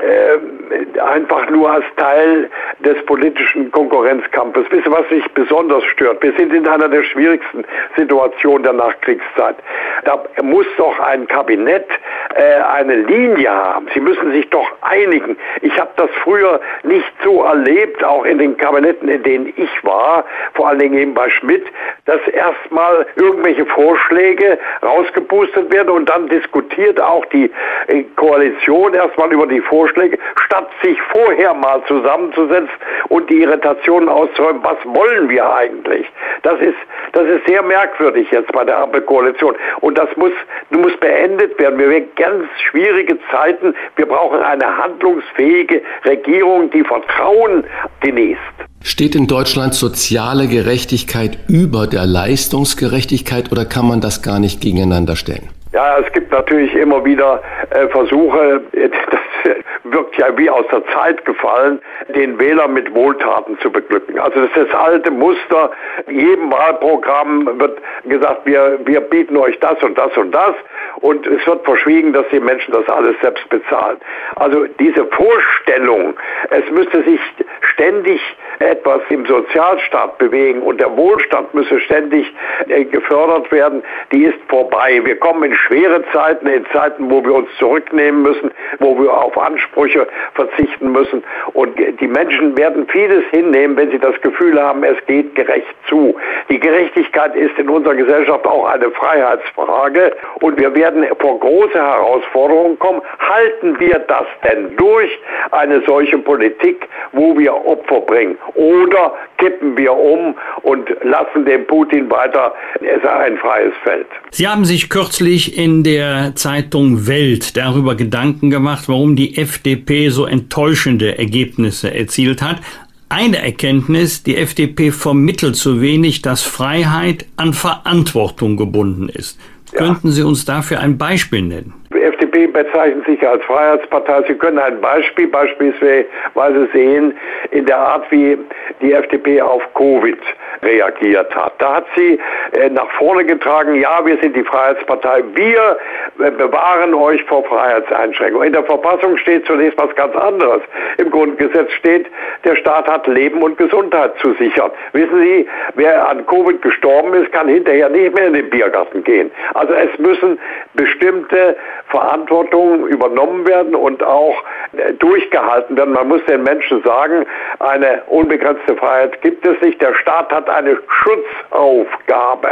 äh, einfach nur als Teil des politischen Konkurrenzkampfes. Wisst ihr, was mich besonders stört? Wir sind in einer der schwierigsten Situationen der Nachkriegszeit. Da muss doch ein Kabinett äh, eine Linie haben. Sie müssen sich doch einigen. Ich habe das früher nicht so erlebt, auch in den Kabinetten, in denen ich war, vor allen Dingen eben bei Schmidt, dass erstmal irgendwelche Vorschläge rausgepustet werden und dann diskutiert auch die äh, Koalition erstmal über die Vorschläge, statt sich vorher mal zusammenzusetzen und die Irritationen auszuräumen, was wollen wir eigentlich? Das ist, das ist sehr merkwürdig jetzt bei der Ampelkoalition. Und das muss, muss beendet werden. Wir werden ganz schwierige Zeiten. Wir brauchen eine handlungsfähige Regierung, die Vertrauen genießt. Steht in Deutschland soziale Gerechtigkeit über der Leistungsgerechtigkeit oder kann man das gar nicht gegeneinander stellen? Ja, es gibt natürlich immer wieder äh, Versuche, das wirkt ja wie aus der Zeit gefallen, den Wähler mit Wohltaten zu beglücken. Also das ist das alte Muster. Jedem Wahlprogramm wird gesagt, wir, wir bieten euch das und das und das. Und es wird verschwiegen, dass die Menschen das alles selbst bezahlen. Also diese Vorstellung, es müsste sich ständig etwas im Sozialstaat bewegen und der Wohlstand müsse ständig äh, gefördert werden, die ist vorbei. Wir kommen in schwere Zeiten, in Zeiten, wo wir uns zurücknehmen müssen, wo wir auf Ansprüche verzichten müssen. Und die Menschen werden vieles hinnehmen, wenn sie das Gefühl haben, es geht gerecht zu. Die Gerechtigkeit ist in unserer Gesellschaft auch eine Freiheitsfrage und wir werden vor große Herausforderungen kommen. Halten wir das denn durch, eine solche Politik, wo wir Opfer bringen? Oder kippen wir um und lassen den Putin weiter ein freies Feld? Sie haben sich kürzlich in der Zeitung Welt darüber Gedanken gemacht, warum die FDP so enttäuschende Ergebnisse erzielt hat. Eine Erkenntnis, die FDP vermittelt zu wenig, dass Freiheit an Verantwortung gebunden ist. Ja. Könnten Sie uns dafür ein Beispiel nennen? Die FDP bezeichnet sich als Freiheitspartei. Sie können ein Beispiel beispielsweise sehen in der Art, wie die FDP auf Covid reagiert hat. Da hat sie äh, nach vorne getragen, ja, wir sind die Freiheitspartei, wir äh, bewahren euch vor Freiheitseinschränkungen. In der Verfassung steht zunächst was ganz anderes. Im Grundgesetz steht, der Staat hat Leben und Gesundheit zu sichern. Wissen Sie, wer an Covid gestorben ist, kann hinterher nicht mehr in den Biergarten gehen. Also es müssen bestimmte Verantwortungen übernommen werden und auch äh, durchgehalten werden. Man muss den Menschen sagen, eine unbegrenzte Freiheit gibt es nicht. Der Staat hat eine Schutzaufgabe.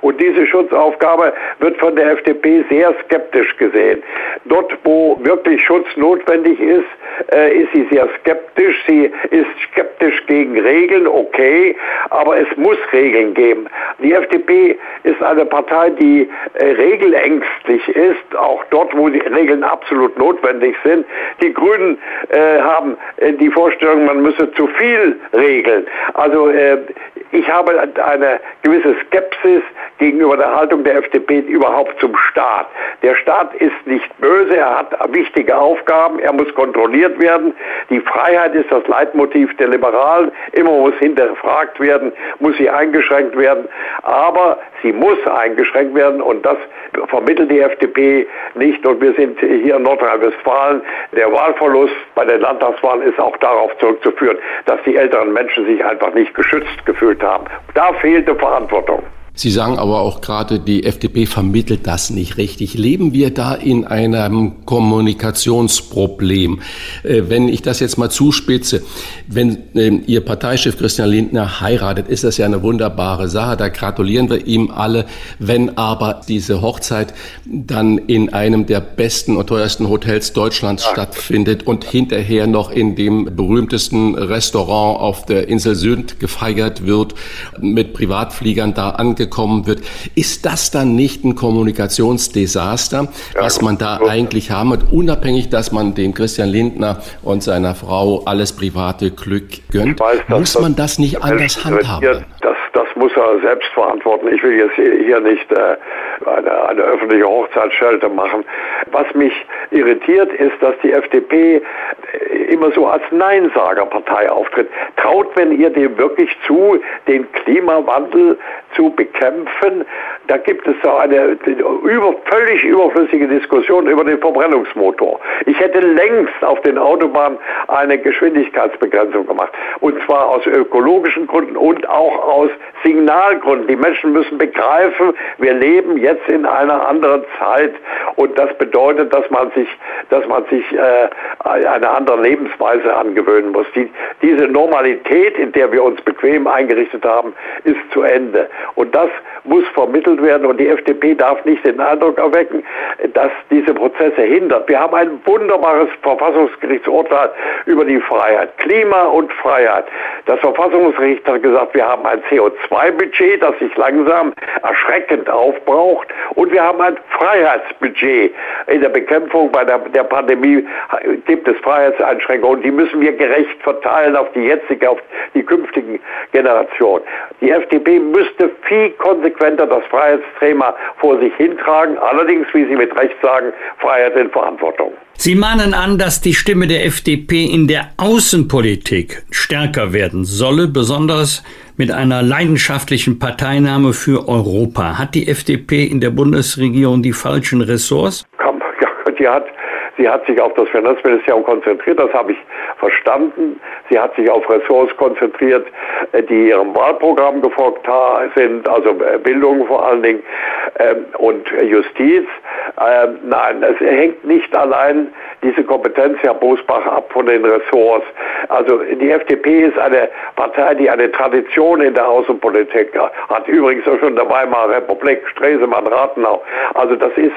Und diese Schutzaufgabe wird von der FDP sehr skeptisch gesehen. Dort, wo wirklich Schutz notwendig ist, äh, ist sie sehr skeptisch. Sie ist skeptisch gegen Regeln, okay, aber es muss Regeln geben. Die FDP ist eine Partei, die äh, regelängstlich ist, auch dort, wo die Regeln absolut notwendig sind. Die Grünen äh, haben äh, die Vorstellung, man müsse zu viel regeln. Also äh, ich habe eine gewisse Skepsis gegenüber der Haltung der FDP überhaupt zum Staat. Der Staat ist nicht böse, er hat wichtige Aufgaben, er muss kontrolliert werden. Die Freiheit ist das Leitmotiv der Liberalen. Immer muss hinterfragt werden, muss sie eingeschränkt werden. Aber sie muss eingeschränkt werden und das vermittelt die FDP nicht. Und wir sind hier in Nordrhein-Westfalen. Der Wahlverlust bei den Landtagswahlen ist auch darauf zurückzuführen, dass die älteren Menschen sich einfach nicht geschützt gefühlt haben. Da fehlte Verantwortung. Sie sagen aber auch gerade, die FDP vermittelt das nicht richtig. Leben wir da in einem Kommunikationsproblem? Äh, wenn ich das jetzt mal zuspitze, wenn ähm, Ihr Parteichef Christian Lindner heiratet, ist das ja eine wunderbare Sache. Da gratulieren wir ihm alle. Wenn aber diese Hochzeit dann in einem der besten und teuersten Hotels Deutschlands ja. stattfindet und hinterher noch in dem berühmtesten Restaurant auf der Insel Sünd gefeiert wird, mit Privatfliegern da angekommen, gekommen wird. Ist das dann nicht ein Kommunikationsdesaster, ja, was man da eigentlich haben wird, unabhängig, dass man dem Christian Lindner und seiner Frau alles private Glück gönnt? Weiß, muss man das nicht anders handhaben? Das, das muss er selbst verantworten. Ich will jetzt hier nicht äh, eine, eine öffentliche Hochzeitsschelte machen. Was mich irritiert, ist, dass die FDP immer so als Neinsagerpartei auftritt. Traut man ihr dem wirklich zu, den Klimawandel zu bekämpfen? Da gibt es so eine über, völlig überflüssige Diskussion über den Verbrennungsmotor. Ich hätte längst auf den Autobahnen eine Geschwindigkeitsbegrenzung gemacht. Und zwar aus ökologischen Gründen und auch aus Signalgründen. Die Menschen müssen begreifen, wir leben jetzt in einer anderen Zeit und das bedeutet, dass man sich, dass man sich äh, eine andere Lebensweise angewöhnen muss. Die, diese Normalität, in der wir uns bequem eingerichtet haben, ist zu Ende. Und das muss vermittelt werden und die FDP darf nicht den Eindruck erwecken, dass diese Prozesse hindert. Wir haben ein wunderbares Verfassungsgerichtsurteil über die Freiheit. Klima und Freiheit. Das Verfassungsgericht hat gesagt, wir haben ein CO2-Budget, das sich langsam erschreckend aufbraucht und wir haben ein Freiheitsbudget. In der Bekämpfung bei der, der Pandemie gibt es Freiheitseinschränkungen, die müssen wir gerecht verteilen auf die jetzige, auf die künftigen Generationen. Die FDP müsste viel konsequenter das Freiheitsthema vor sich hintragen, allerdings, wie Sie mit Recht sagen, Freiheit in Verantwortung. Sie mahnen an, dass die Stimme der FDP in der Außenpolitik stärker werden solle, besonders mit einer leidenschaftlichen Parteinahme für Europa. Hat die FDP in der Bundesregierung die falschen Ressorts? Die hat Sie hat sich auf das Finanzministerium konzentriert, das habe ich verstanden. Sie hat sich auf Ressorts konzentriert, äh, die ihrem Wahlprogramm gefolgt sind, also äh, Bildung vor allen Dingen ähm, und Justiz. Ähm, nein, es hängt nicht allein diese Kompetenz, Herr Bosbach, ab von den Ressorts. Also die FDP ist eine Partei, die eine Tradition in der Außenpolitik hat. Übrigens auch schon in der Weimarer Republik, Stresemann, Rathenau. Also das ist,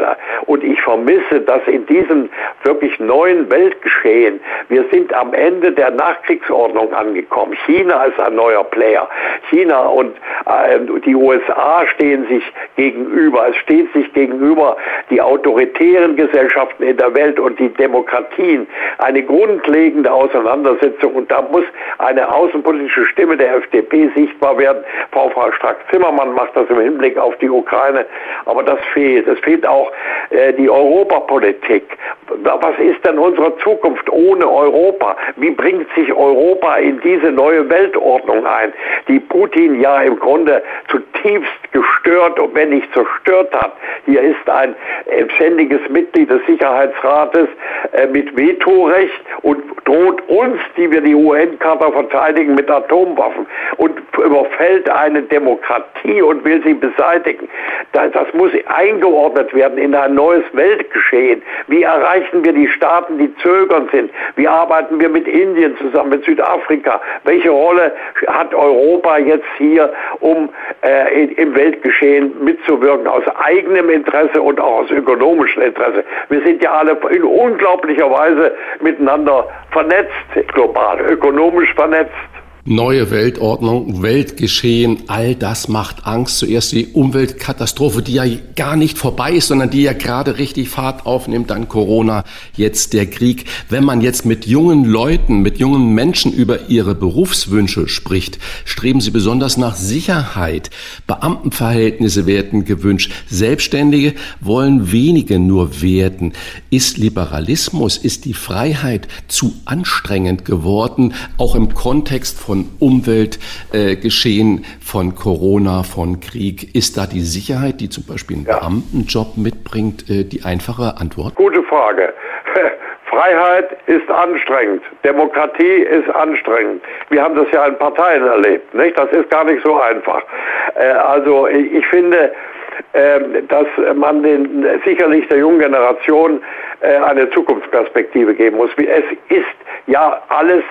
und ich vermisse, dass in diesem wirklich neuen Weltgeschehen, wir sind am Ende der Nachkriegsordnung angekommen. China ist ein neuer Player. China und äh, die USA stehen sich gegenüber. Es steht sich gegenüber die autoritären Gesellschaften in der Welt und die Demokratien. Eine grundlegende Auseinandersetzung und da muss eine außenpolitische Stimme der FDP sichtbar werden. Frau Strack-Zimmermann macht das im Hinblick auf die Ukraine, aber das fehlt. Es fehlt auch äh, die Europapolitik. Was ist denn unsere Zukunft ohne Europa? Wie bringt sich Europa in diese neue Weltordnung ein, die Putin ja im Grunde zutiefst gestört und wenn nicht zerstört hat? Hier ist ein ständiges Mitglied des Sicherheitsrates äh, mit Vetorecht und droht uns, die wir die UN-Charta verteidigen, mit Atomwaffen und überfällt eine Demokratie und will sie beseitigen. Das, das muss eingeordnet werden in ein neues Weltgeschehen. Wie erreichen wir die Staaten, die zögern sind? Wie arbeiten wir mit Indien zusammen, mit Südafrika? Welche Rolle hat Europa jetzt hier, um äh, im Weltgeschehen mitzuwirken, aus eigenem Interesse und auch aus ökonomischem Interesse? Wir sind ja alle in unglaublicher Weise miteinander vernetzt, global, ökonomisch vernetzt. Neue Weltordnung, Weltgeschehen, all das macht Angst. Zuerst die Umweltkatastrophe, die ja gar nicht vorbei ist, sondern die ja gerade richtig Fahrt aufnimmt, dann Corona, jetzt der Krieg. Wenn man jetzt mit jungen Leuten, mit jungen Menschen über ihre Berufswünsche spricht, streben sie besonders nach Sicherheit. Beamtenverhältnisse werden gewünscht. Selbstständige wollen wenige nur werden. Ist Liberalismus, ist die Freiheit zu anstrengend geworden, auch im Kontext von von Umweltgeschehen, äh, von Corona, von Krieg. Ist da die Sicherheit, die zum Beispiel einen ja. Beamtenjob mitbringt, äh, die einfache Antwort? Gute Frage. Freiheit ist anstrengend, Demokratie ist anstrengend. Wir haben das ja in Parteien erlebt, nicht? Das ist gar nicht so einfach. Äh, also ich finde, ähm, dass man den, sicherlich der jungen Generation äh, eine Zukunftsperspektive geben muss. Es ist ja alles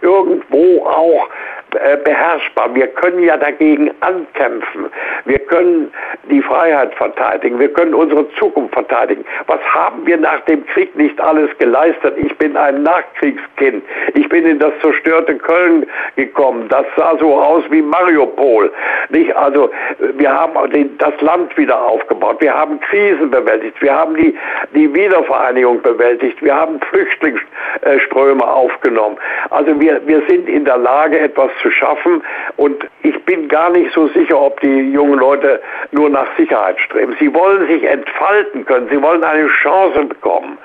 irgendwo auch beherrschbar. Wir können ja dagegen ankämpfen. Wir können die Freiheit verteidigen. Wir können unsere Zukunft verteidigen. Was haben wir nach dem Krieg nicht alles geleistet? Ich bin ein Nachkriegskind. Ich bin in das zerstörte Köln gekommen. Das sah so aus wie Mariupol. Nicht? Also wir haben das Land wieder aufgebaut. Wir haben Krisen bewältigt. Wir haben die, die Wiedervereinigung bewältigt. Wir haben Flüchtlingsströme aufgenommen. Also wir, wir sind in der Lage, etwas zu schaffen. Und ich bin gar nicht so sicher, ob die jungen Leute nur nach Sicherheit streben. Sie wollen sich entfalten können. Sie wollen eine Chance bekommen.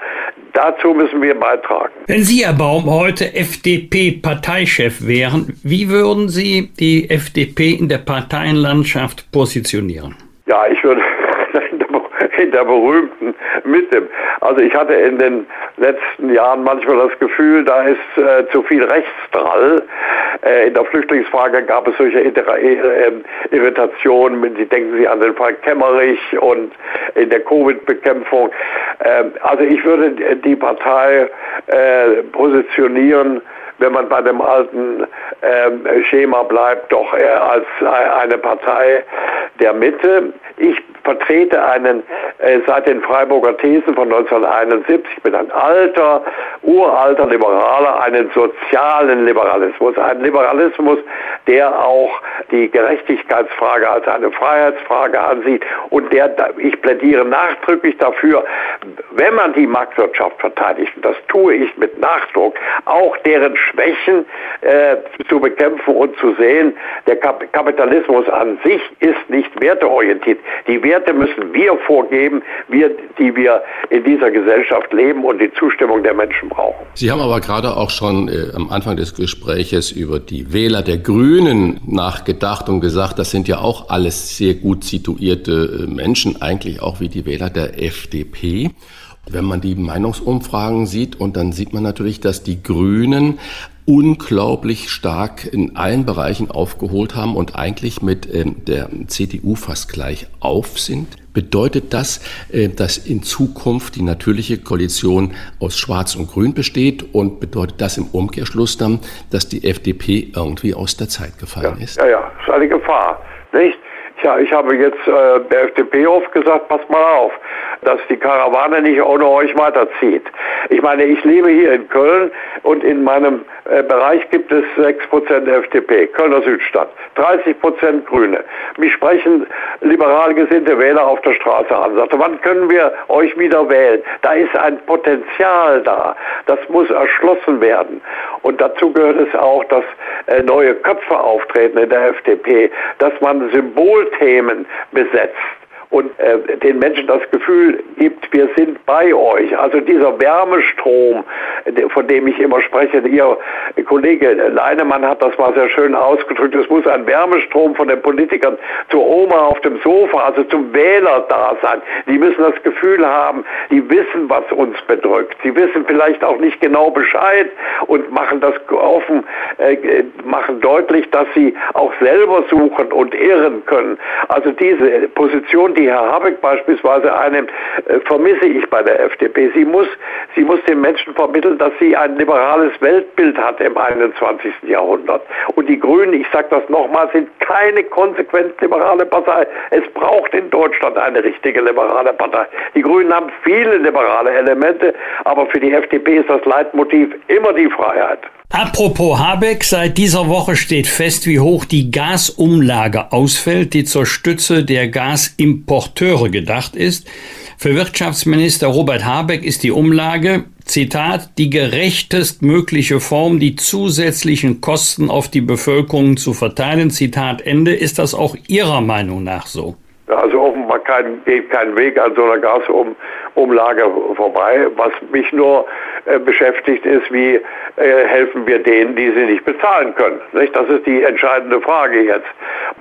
Dazu müssen wir beitragen. Wenn Sie, Herr Baum, heute FDP-Parteichef wären, wie würden Sie die FDP in der Parteienlandschaft positionieren? Ja, ich würde in der berühmten Mitte. Also ich hatte in den letzten Jahren manchmal das Gefühl, da ist äh, zu viel Rechtsdrall. Äh, in der Flüchtlingsfrage gab es solche Irr äh, Irritationen. Sie denken Sie an den Fall Kemmerich und in der Covid-Bekämpfung. Ähm, also ich würde die Partei äh, positionieren, wenn man bei dem alten ähm, Schema bleibt, doch eher als eine Partei der Mitte. Ich vertrete einen äh, seit den Freiburger Thesen von 1971, ich bin ein alter, uralter Liberaler, einen sozialen Liberalismus, einen Liberalismus, der auch die Gerechtigkeitsfrage als eine Freiheitsfrage ansieht und der, ich plädiere nachdrücklich dafür, wenn man die Marktwirtschaft verteidigt, und das tue ich mit Nachdruck, auch deren Schwächen äh, zu bekämpfen und zu sehen, der Kap Kapitalismus an sich ist nicht werteorientiert. Die Werte Werte müssen wir vorgeben, wir, die wir in dieser Gesellschaft leben und die Zustimmung der Menschen brauchen. Sie haben aber gerade auch schon äh, am Anfang des Gespräches über die Wähler der Grünen nachgedacht und gesagt, das sind ja auch alles sehr gut situierte äh, Menschen, eigentlich auch wie die Wähler der FDP. Wenn man die Meinungsumfragen sieht und dann sieht man natürlich, dass die Grünen unglaublich stark in allen Bereichen aufgeholt haben und eigentlich mit ähm, der CDU fast gleich auf sind. Bedeutet das, äh, dass in Zukunft die natürliche Koalition aus Schwarz und Grün besteht und bedeutet das im Umkehrschluss dann, dass die FDP irgendwie aus der Zeit gefallen ja, ist? Ja, ja, ist eine Gefahr, nicht? Ja, ich habe jetzt äh, der FDP oft gesagt, passt mal auf, dass die Karawane nicht ohne euch weiterzieht. Ich meine, ich lebe hier in Köln und in meinem äh, Bereich gibt es 6% FDP, Kölner Südstadt, 30% Grüne. Mich sprechen liberal gesinnte Wähler auf der Straße an, sagte, wann können wir euch wieder wählen? Da ist ein Potenzial da, das muss erschlossen werden. Und dazu gehört es auch, dass äh, neue Köpfe auftreten in der FDP, dass man Symbolthemen besetzt und äh, den Menschen das Gefühl gibt, wir sind bei euch. Also dieser Wärmestrom, von dem ich immer spreche, Ihr Kollege Leinemann hat das mal sehr schön ausgedrückt, es muss ein Wärmestrom von den Politikern zur Oma auf dem Sofa, also zum Wähler da sein. Die müssen das Gefühl haben, die wissen, was uns bedrückt. Sie wissen vielleicht auch nicht genau Bescheid und machen das offen, äh, machen deutlich, dass sie auch selber suchen und irren können. Also diese Position, die Herr Habeck beispielsweise einnimmt, äh, vermisse ich bei der FDP. Sie muss, sie muss den Menschen vermitteln, dass sie ein liberales Weltbild hat im 21. Jahrhundert. Und die Grünen, ich sage das nochmal, sind keine konsequent liberale Partei. Es braucht in Deutschland eine richtige liberale Partei. Die Grünen haben viele liberale Elemente, aber für die FDP ist das Leitmotiv immer die Freiheit. Apropos Habeck, seit dieser Woche steht fest, wie hoch die Gasumlage ausfällt, die zur Stütze der Gasimporteure gedacht ist. Für Wirtschaftsminister Robert Habeck ist die Umlage, Zitat, die gerechtest mögliche Form, die zusätzlichen Kosten auf die Bevölkerung zu verteilen. Zitat Ende. Ist das auch Ihrer Meinung nach so? Also offenbar kein, geht kein Weg an so einer Gasumlage vorbei. Was mich nur äh, beschäftigt ist, wie äh, helfen wir denen, die sie nicht bezahlen können. Das ist die entscheidende Frage jetzt.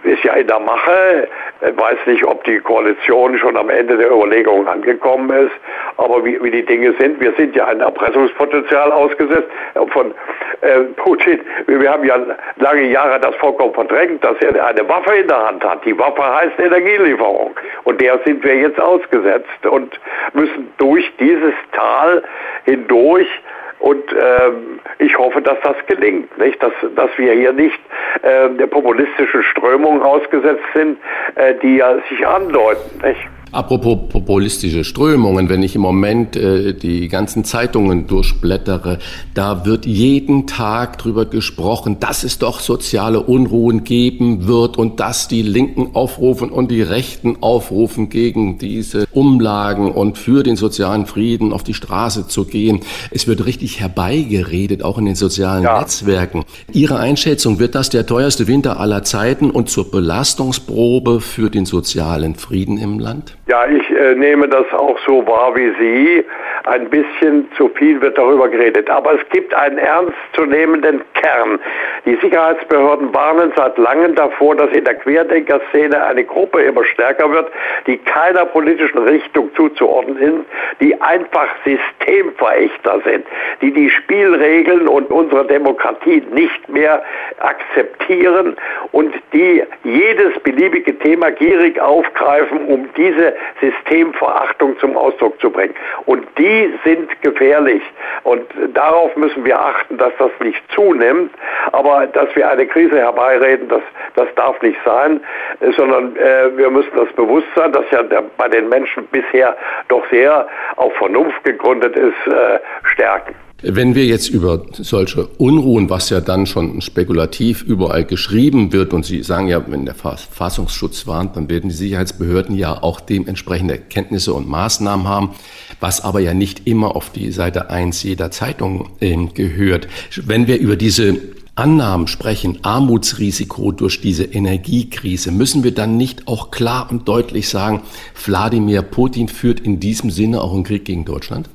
Ist ja in der Mache. Weiß nicht, ob die Koalition schon am Ende der Überlegungen angekommen ist, aber wie, wie die Dinge sind, wir sind ja ein Erpressungspotenzial ausgesetzt von äh, Putin. Wir haben ja lange Jahre das vollkommen verdrängt, dass er eine Waffe in der Hand hat. Die Waffe heißt Energielieferung. Und der sind wir jetzt ausgesetzt und müssen durch dieses Tal hindurch und ähm, ich hoffe, dass das gelingt, nicht? Dass, dass wir hier nicht äh, der populistischen Strömung ausgesetzt sind, äh, die ja sich andeuten. Nicht? Apropos populistische Strömungen, wenn ich im Moment äh, die ganzen Zeitungen durchblättere, da wird jeden Tag drüber gesprochen, dass es doch soziale Unruhen geben wird und dass die Linken aufrufen und die Rechten aufrufen, gegen diese Umlagen und für den sozialen Frieden auf die Straße zu gehen. Es wird richtig herbeigeredet, auch in den sozialen ja. Netzwerken. Ihre Einschätzung, wird das der teuerste Winter aller Zeiten und zur Belastungsprobe für den sozialen Frieden im Land? Ja, ich äh, nehme das auch so wahr wie Sie. Ein bisschen zu viel wird darüber geredet. Aber es gibt einen ernstzunehmenden Kern. Die Sicherheitsbehörden warnen seit langem davor, dass in der Querdenker-Szene eine Gruppe immer stärker wird, die keiner politischen Richtung zuzuordnen sind, die einfach Systemverächter sind, die die Spielregeln und unsere Demokratie nicht mehr akzeptieren und die jedes beliebige Thema gierig aufgreifen, um diese Systemverachtung zum Ausdruck zu bringen. Und die sind gefährlich. Und darauf müssen wir achten, dass das nicht zunimmt. Aber dass wir eine Krise herbeireden, das, das darf nicht sein, sondern äh, wir müssen das Bewusstsein, das ja der, bei den Menschen bisher doch sehr auf Vernunft gegründet ist, äh, stärken. Wenn wir jetzt über solche Unruhen, was ja dann schon spekulativ überall geschrieben wird, und Sie sagen ja, wenn der Verfassungsschutz warnt, dann werden die Sicherheitsbehörden ja auch dementsprechende Kenntnisse und Maßnahmen haben, was aber ja nicht immer auf die Seite 1 jeder Zeitung äh, gehört. Wenn wir über diese Annahmen sprechen, Armutsrisiko durch diese Energiekrise, müssen wir dann nicht auch klar und deutlich sagen, Wladimir Putin führt in diesem Sinne auch einen Krieg gegen Deutschland?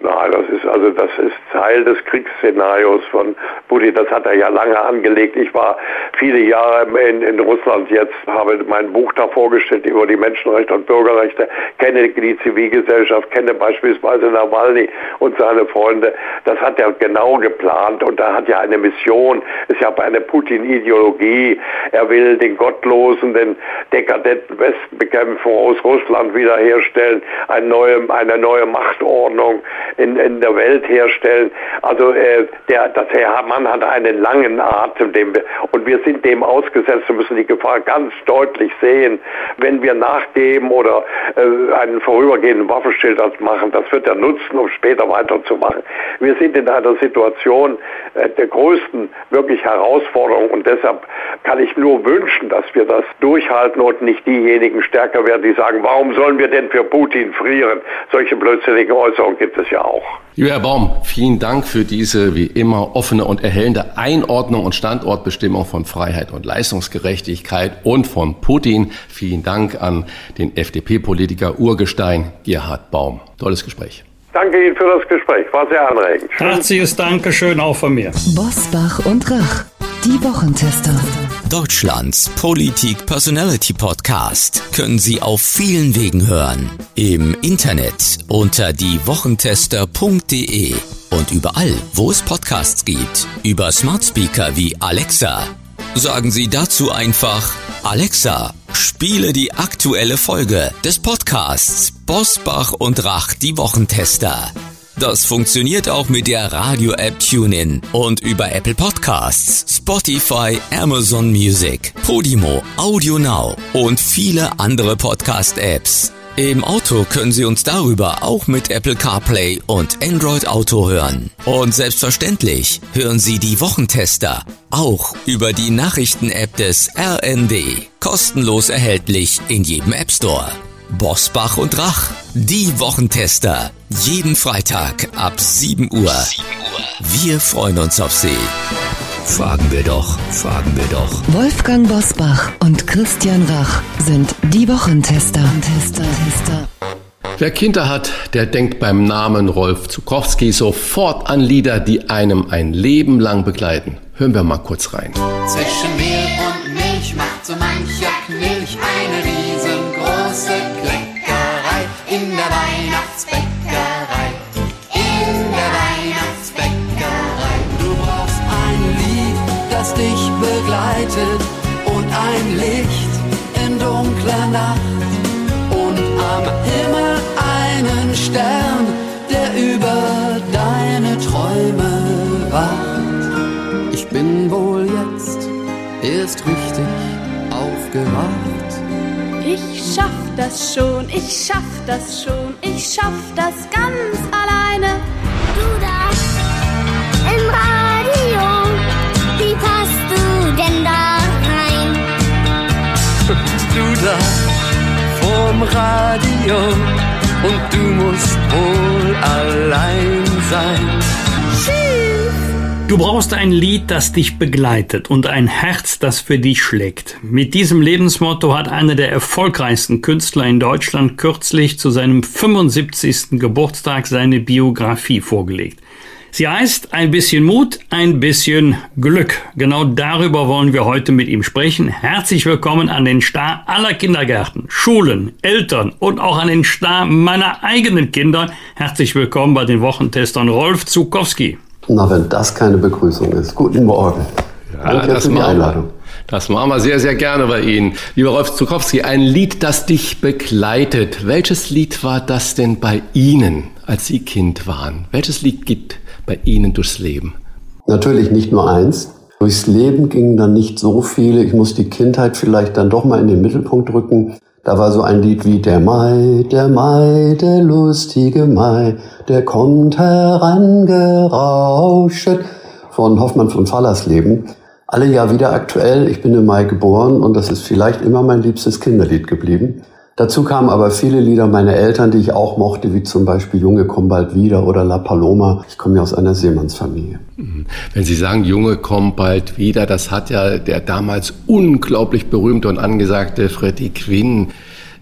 Nein, das ist also das ist Teil des Kriegsszenarios von Putin. Das hat er ja lange angelegt. Ich war viele Jahre in, in Russland jetzt, habe mein Buch da vorgestellt über die Menschenrechte und Bürgerrechte, kenne die Zivilgesellschaft, kenne beispielsweise Nawalny und seine Freunde. Das hat er genau geplant und da hat ja eine Mission. Es ist ja eine Putin-Ideologie. Er will den Gottlosen, den dekadenten Westen bekämpfen, aus Russland wiederherstellen, eine neue, eine neue Machtordnung in, in der Welt herstellen. Also äh, der, das Herr Mann hat einen langen Atem dem wir, und wir sind dem ausgesetzt und müssen die Gefahr ganz deutlich sehen, wenn wir nachgeben oder äh, einen vorübergehenden Waffenstillstand machen. Das wird er nutzen, um später weiterzumachen. Wir sind in einer Situation äh, der größten wirklich Herausforderung und deshalb kann ich nur wünschen, dass wir das durchhalten und nicht diejenigen stärker werden, die sagen, warum sollen wir denn für Putin frieren? Solche blödsinnigen Äußerungen gibt es ja auch. Lieber Baum, vielen Dank für diese wie immer offene und erhellende Einordnung und Standortbestimmung von Freiheit und Leistungsgerechtigkeit und von Putin. Vielen Dank an den FDP-Politiker Urgestein Gerhard Baum. Tolles Gespräch. Danke Ihnen für das Gespräch, war sehr anregend. Herzliches Dankeschön auch von mir. Bosbach und Rach, die Wochentester. Deutschlands Politik Personality Podcast können Sie auf vielen Wegen hören. Im Internet unter diewochentester.de und überall, wo es Podcasts gibt. Über Smart Speaker wie Alexa. Sagen Sie dazu einfach Alexa, spiele die aktuelle Folge des Podcasts Bosbach und Rach die Wochentester. Das funktioniert auch mit der Radio-App TuneIn und über Apple Podcasts, Spotify, Amazon Music, Podimo, Audio Now und viele andere Podcast-Apps. Im Auto können Sie uns darüber auch mit Apple CarPlay und Android Auto hören. Und selbstverständlich hören Sie die Wochentester auch über die Nachrichten-App des RND. Kostenlos erhältlich in jedem App Store. Bosbach und Rach, die Wochentester. Jeden Freitag ab 7 Uhr. Wir freuen uns auf Sie. Fragen wir doch, fragen wir doch. Wolfgang Bosbach und Christian Rach sind die Wochentester. Tester, Tester. Wer Kinder hat, der denkt beim Namen Rolf Zukowski sofort an Lieder, die einem ein Leben lang begleiten. Hören wir mal kurz rein. Zwischen Mehl und Milch macht so mancher Knilch eine riesengroße Nacht und am Himmel einen Stern, der über deine Träume wacht. Ich bin wohl jetzt erst richtig aufgewacht. Ich schaff das schon, ich schaff das schon, ich schaff das ganz alleine. Vorm Radio und du musst wohl allein sein. Du brauchst ein Lied, das dich begleitet und ein Herz, das für dich schlägt. Mit diesem Lebensmotto hat einer der erfolgreichsten Künstler in Deutschland kürzlich zu seinem 75. Geburtstag seine Biografie vorgelegt. Sie heißt Ein bisschen Mut, ein bisschen Glück. Genau darüber wollen wir heute mit ihm sprechen. Herzlich willkommen an den Star aller Kindergärten, Schulen, Eltern und auch an den Star meiner eigenen Kinder. Herzlich willkommen bei den Wochentestern Rolf Zukowski. Na, wenn das keine Begrüßung ist. Guten Morgen. Ja, Danke das für die. Einladung. Das machen wir sehr, sehr gerne bei Ihnen. Lieber Rolf Zukowski, ein Lied, das dich begleitet. Welches Lied war das denn bei Ihnen, als Sie Kind waren? Welches Lied geht bei Ihnen durchs Leben? Natürlich nicht nur eins. Durchs Leben gingen dann nicht so viele. Ich muss die Kindheit vielleicht dann doch mal in den Mittelpunkt rücken. Da war so ein Lied wie Der Mai, der Mai, der lustige Mai, der kommt herangerauscht von Hoffmann von Fallersleben. Alle Jahr wieder aktuell. Ich bin im Mai geboren und das ist vielleicht immer mein liebstes Kinderlied geblieben. Dazu kamen aber viele Lieder meiner Eltern, die ich auch mochte, wie zum Beispiel Junge komm bald wieder oder La Paloma. Ich komme ja aus einer Seemannsfamilie. Wenn Sie sagen, Junge, komm bald wieder, das hat ja der damals unglaublich berühmte und angesagte Freddie Quinn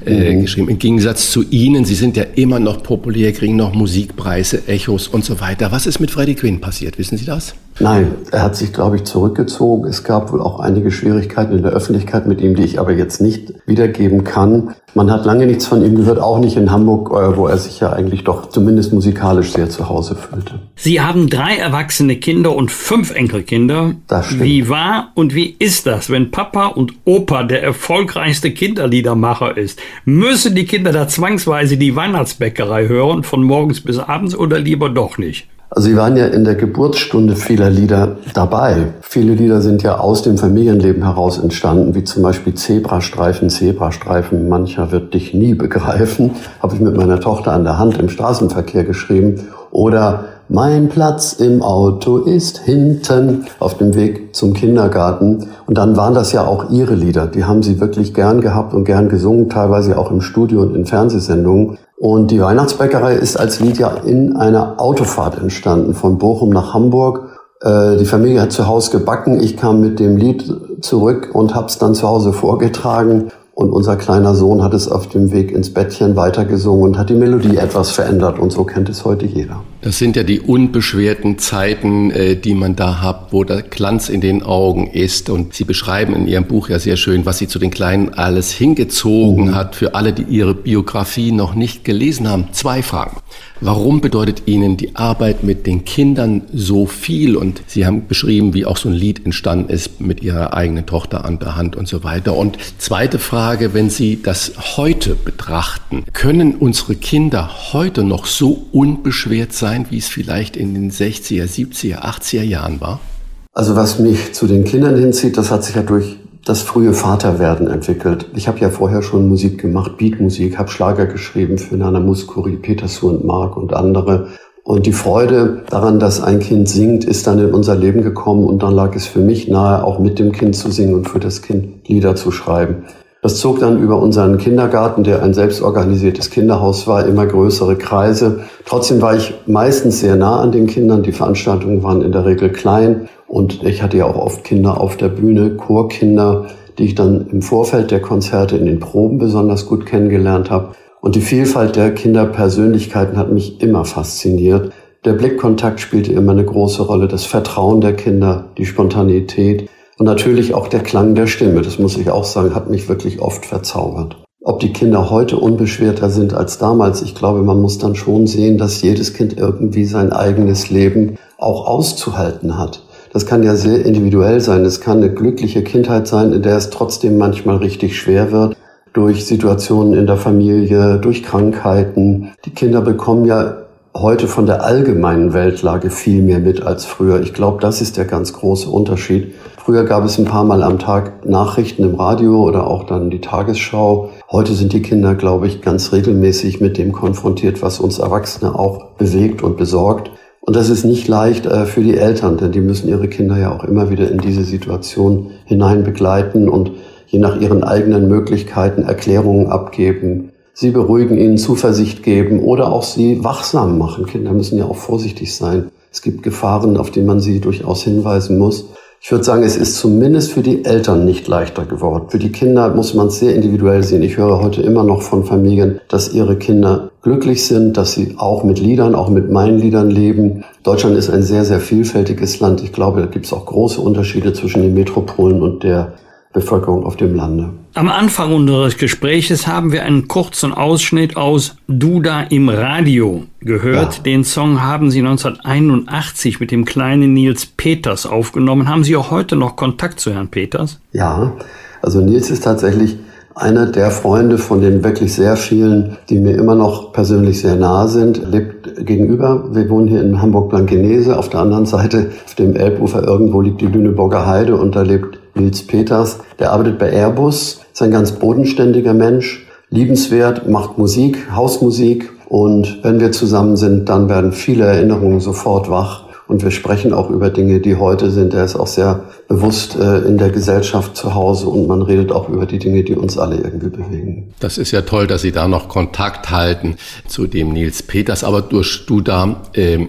äh, mhm. geschrieben. Im Gegensatz zu Ihnen, Sie sind ja immer noch populär, kriegen noch Musikpreise, Echos und so weiter. Was ist mit Freddie Quinn passiert? Wissen Sie das? Nein, er hat sich, glaube ich, zurückgezogen. Es gab wohl auch einige Schwierigkeiten in der Öffentlichkeit mit ihm, die ich aber jetzt nicht wiedergeben kann. Man hat lange nichts von ihm gehört, auch nicht in Hamburg, äh, wo er sich ja eigentlich doch zumindest musikalisch sehr zu Hause fühlte. Sie haben drei erwachsene Kinder und fünf Enkelkinder. Das stimmt. Wie war und wie ist das, wenn Papa und Opa der erfolgreichste Kinderliedermacher ist? Müssen die Kinder da zwangsweise die Weihnachtsbäckerei hören, von morgens bis abends oder lieber doch nicht? Also Sie waren ja in der Geburtsstunde vieler Lieder dabei. Viele Lieder sind ja aus dem Familienleben heraus entstanden, wie zum Beispiel Zebrastreifen, Zebrastreifen, mancher wird dich nie begreifen, habe ich mit meiner Tochter an der Hand im Straßenverkehr geschrieben. Oder mein Platz im Auto ist hinten auf dem Weg zum Kindergarten. Und dann waren das ja auch ihre Lieder. Die haben sie wirklich gern gehabt und gern gesungen, teilweise auch im Studio und in Fernsehsendungen. Und die Weihnachtsbäckerei ist als Lied ja in einer Autofahrt entstanden, von Bochum nach Hamburg. Äh, die Familie hat zu Hause gebacken. Ich kam mit dem Lied zurück und habe es dann zu Hause vorgetragen. Und unser kleiner Sohn hat es auf dem Weg ins Bettchen weitergesungen und hat die Melodie etwas verändert. Und so kennt es heute jeder. Das sind ja die unbeschwerten Zeiten, äh, die man da hat, wo der Glanz in den Augen ist. Und Sie beschreiben in Ihrem Buch ja sehr schön, was Sie zu den Kleinen alles hingezogen mhm. hat. Für alle, die Ihre Biografie noch nicht gelesen haben. Zwei Fragen. Warum bedeutet Ihnen die Arbeit mit den Kindern so viel? Und Sie haben beschrieben, wie auch so ein Lied entstanden ist mit Ihrer eigenen Tochter an der Hand und so weiter. Und zweite Frage, wenn Sie das heute betrachten, können unsere Kinder heute noch so unbeschwert sein, wie es vielleicht in den 60er, 70er, 80er Jahren war? Also was mich zu den Kindern hinzieht, das hat sich ja durch das frühe Vaterwerden entwickelt. Ich habe ja vorher schon Musik gemacht, Beatmusik, habe Schlager geschrieben für Nana Muskuri, Peter und Mark und andere. Und die Freude daran, dass ein Kind singt, ist dann in unser Leben gekommen und dann lag es für mich nahe, auch mit dem Kind zu singen und für das Kind Lieder zu schreiben. Das zog dann über unseren Kindergarten, der ein selbstorganisiertes Kinderhaus war, immer größere Kreise. Trotzdem war ich meistens sehr nah an den Kindern. Die Veranstaltungen waren in der Regel klein und ich hatte ja auch oft Kinder auf der Bühne, Chorkinder, die ich dann im Vorfeld der Konzerte in den Proben besonders gut kennengelernt habe. Und die Vielfalt der Kinderpersönlichkeiten hat mich immer fasziniert. Der Blickkontakt spielte immer eine große Rolle, das Vertrauen der Kinder, die Spontanität. Und natürlich auch der Klang der Stimme, das muss ich auch sagen, hat mich wirklich oft verzaubert. Ob die Kinder heute unbeschwerter sind als damals, ich glaube, man muss dann schon sehen, dass jedes Kind irgendwie sein eigenes Leben auch auszuhalten hat. Das kann ja sehr individuell sein. Es kann eine glückliche Kindheit sein, in der es trotzdem manchmal richtig schwer wird durch Situationen in der Familie, durch Krankheiten. Die Kinder bekommen ja heute von der allgemeinen Weltlage viel mehr mit als früher. Ich glaube, das ist der ganz große Unterschied. Früher gab es ein paar Mal am Tag Nachrichten im Radio oder auch dann die Tagesschau. Heute sind die Kinder, glaube ich, ganz regelmäßig mit dem konfrontiert, was uns Erwachsene auch bewegt und besorgt. Und das ist nicht leicht äh, für die Eltern, denn die müssen ihre Kinder ja auch immer wieder in diese Situation hinein begleiten und je nach ihren eigenen Möglichkeiten Erklärungen abgeben, sie beruhigen, ihnen Zuversicht geben oder auch sie wachsam machen. Kinder müssen ja auch vorsichtig sein. Es gibt Gefahren, auf die man sie durchaus hinweisen muss. Ich würde sagen, es ist zumindest für die Eltern nicht leichter geworden. Für die Kinder muss man es sehr individuell sehen. Ich höre heute immer noch von Familien, dass ihre Kinder glücklich sind, dass sie auch mit Liedern, auch mit meinen Liedern leben. Deutschland ist ein sehr, sehr vielfältiges Land. Ich glaube, da gibt es auch große Unterschiede zwischen den Metropolen und der Bevölkerung auf dem Lande. Am Anfang unseres Gespräches haben wir einen kurzen Ausschnitt aus Duda im Radio gehört. Ja. Den Song haben Sie 1981 mit dem kleinen Nils Peters aufgenommen. Haben Sie auch heute noch Kontakt zu Herrn Peters? Ja, also Nils ist tatsächlich einer der Freunde von den wirklich sehr vielen, die mir immer noch persönlich sehr nahe sind, lebt gegenüber. Wir wohnen hier in Hamburg-Blankenese. Auf der anderen Seite, auf dem Elbufer irgendwo liegt die Lüneburger Heide und da lebt Nils Peters. Der arbeitet bei Airbus, ist ein ganz bodenständiger Mensch, liebenswert, macht Musik, Hausmusik. Und wenn wir zusammen sind, dann werden viele Erinnerungen sofort wach. Und wir sprechen auch über Dinge, die heute sind. Er ist auch sehr bewusst äh, in der Gesellschaft zu Hause und man redet auch über die Dinge, die uns alle irgendwie bewegen. Das ist ja toll, dass Sie da noch Kontakt halten zu dem Nils Peters. Aber durch du da, äh,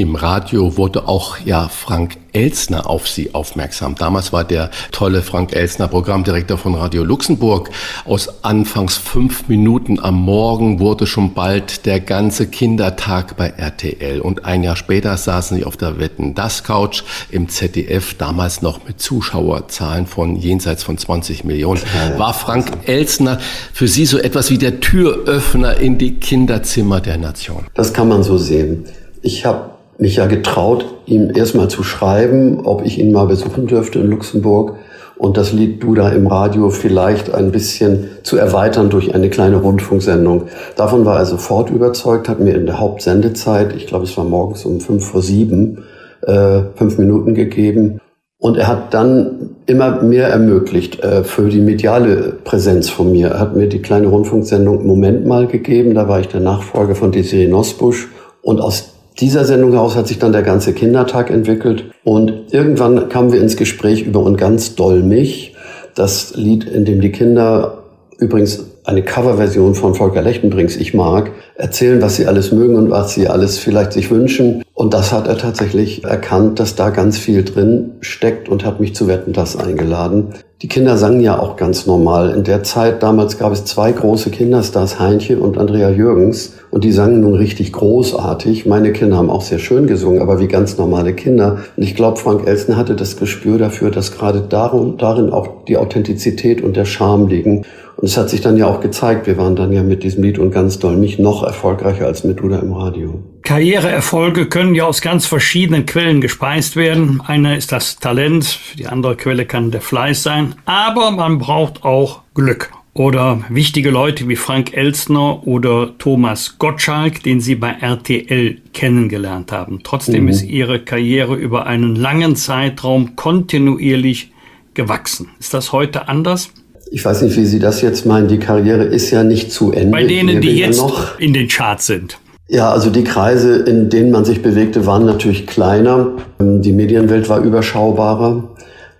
im Radio wurde auch ja Frank Elsner auf Sie aufmerksam. Damals war der tolle Frank Elsner Programmdirektor von Radio Luxemburg. Aus anfangs fünf Minuten am Morgen wurde schon bald der ganze Kindertag bei RTL. Und ein Jahr später saßen Sie auf der Wetten das Couch im ZDF, damals noch mit Zuschauerzahlen von jenseits von 20 Millionen. War Frank Elsner für Sie so etwas wie der Türöffner in die Kinderzimmer der Nation? Das kann man so sehen. Ich habe mich ja getraut, ihm erstmal zu schreiben, ob ich ihn mal besuchen dürfte in Luxemburg und das Lied Duda im Radio vielleicht ein bisschen zu erweitern durch eine kleine Rundfunksendung. Davon war er sofort überzeugt, hat mir in der Hauptsendezeit, ich glaube es war morgens um fünf vor sieben, äh, fünf Minuten gegeben. Und er hat dann immer mehr ermöglicht äh, für die mediale Präsenz von mir. Er hat mir die kleine Rundfunksendung Moment mal gegeben, da war ich der Nachfolger von Desiree Nosbusch. Und aus dieser Sendung heraus hat sich dann der ganze Kindertag entwickelt. Und irgendwann kamen wir ins Gespräch über und ganz doll mich, das Lied, in dem die Kinder übrigens eine Coverversion von Volker Lechtenbrings Ich mag, erzählen, was sie alles mögen und was sie alles vielleicht sich wünschen. Und das hat er tatsächlich erkannt, dass da ganz viel drin steckt und hat mich zu Wetten das eingeladen. Die Kinder sangen ja auch ganz normal. In der Zeit, damals gab es zwei große Kinderstars, Heinche und Andrea Jürgens. Und die sangen nun richtig großartig. Meine Kinder haben auch sehr schön gesungen, aber wie ganz normale Kinder. Und ich glaube, Frank Elsen hatte das Gespür dafür, dass gerade darin auch die Authentizität und der Charme liegen. Und es hat sich dann ja auch gezeigt, wir waren dann ja mit diesem Lied und ganz doll mich noch erfolgreicher als mit Duda im Radio. Karriereerfolge können ja aus ganz verschiedenen Quellen gespeist werden. Eine ist das Talent, die andere Quelle kann der Fleiß sein, aber man braucht auch Glück. Oder wichtige Leute wie Frank Elstner oder Thomas Gottschalk, den Sie bei RTL kennengelernt haben. Trotzdem mhm. ist Ihre Karriere über einen langen Zeitraum kontinuierlich gewachsen. Ist das heute anders? Ich weiß nicht, wie Sie das jetzt meinen. Die Karriere ist ja nicht zu Ende. Bei denen, die jetzt noch in den Charts sind. Ja, also die Kreise, in denen man sich bewegte, waren natürlich kleiner. Die Medienwelt war überschaubarer.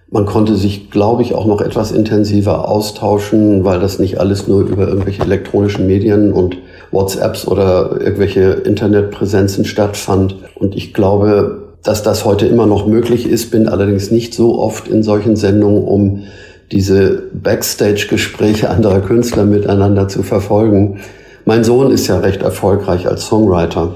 Man konnte sich, glaube ich, auch noch etwas intensiver austauschen, weil das nicht alles nur über irgendwelche elektronischen Medien und WhatsApps oder irgendwelche Internetpräsenzen stattfand. Und ich glaube, dass das heute immer noch möglich ist, bin allerdings nicht so oft in solchen Sendungen, um diese Backstage-Gespräche anderer Künstler miteinander zu verfolgen. Mein Sohn ist ja recht erfolgreich als Songwriter.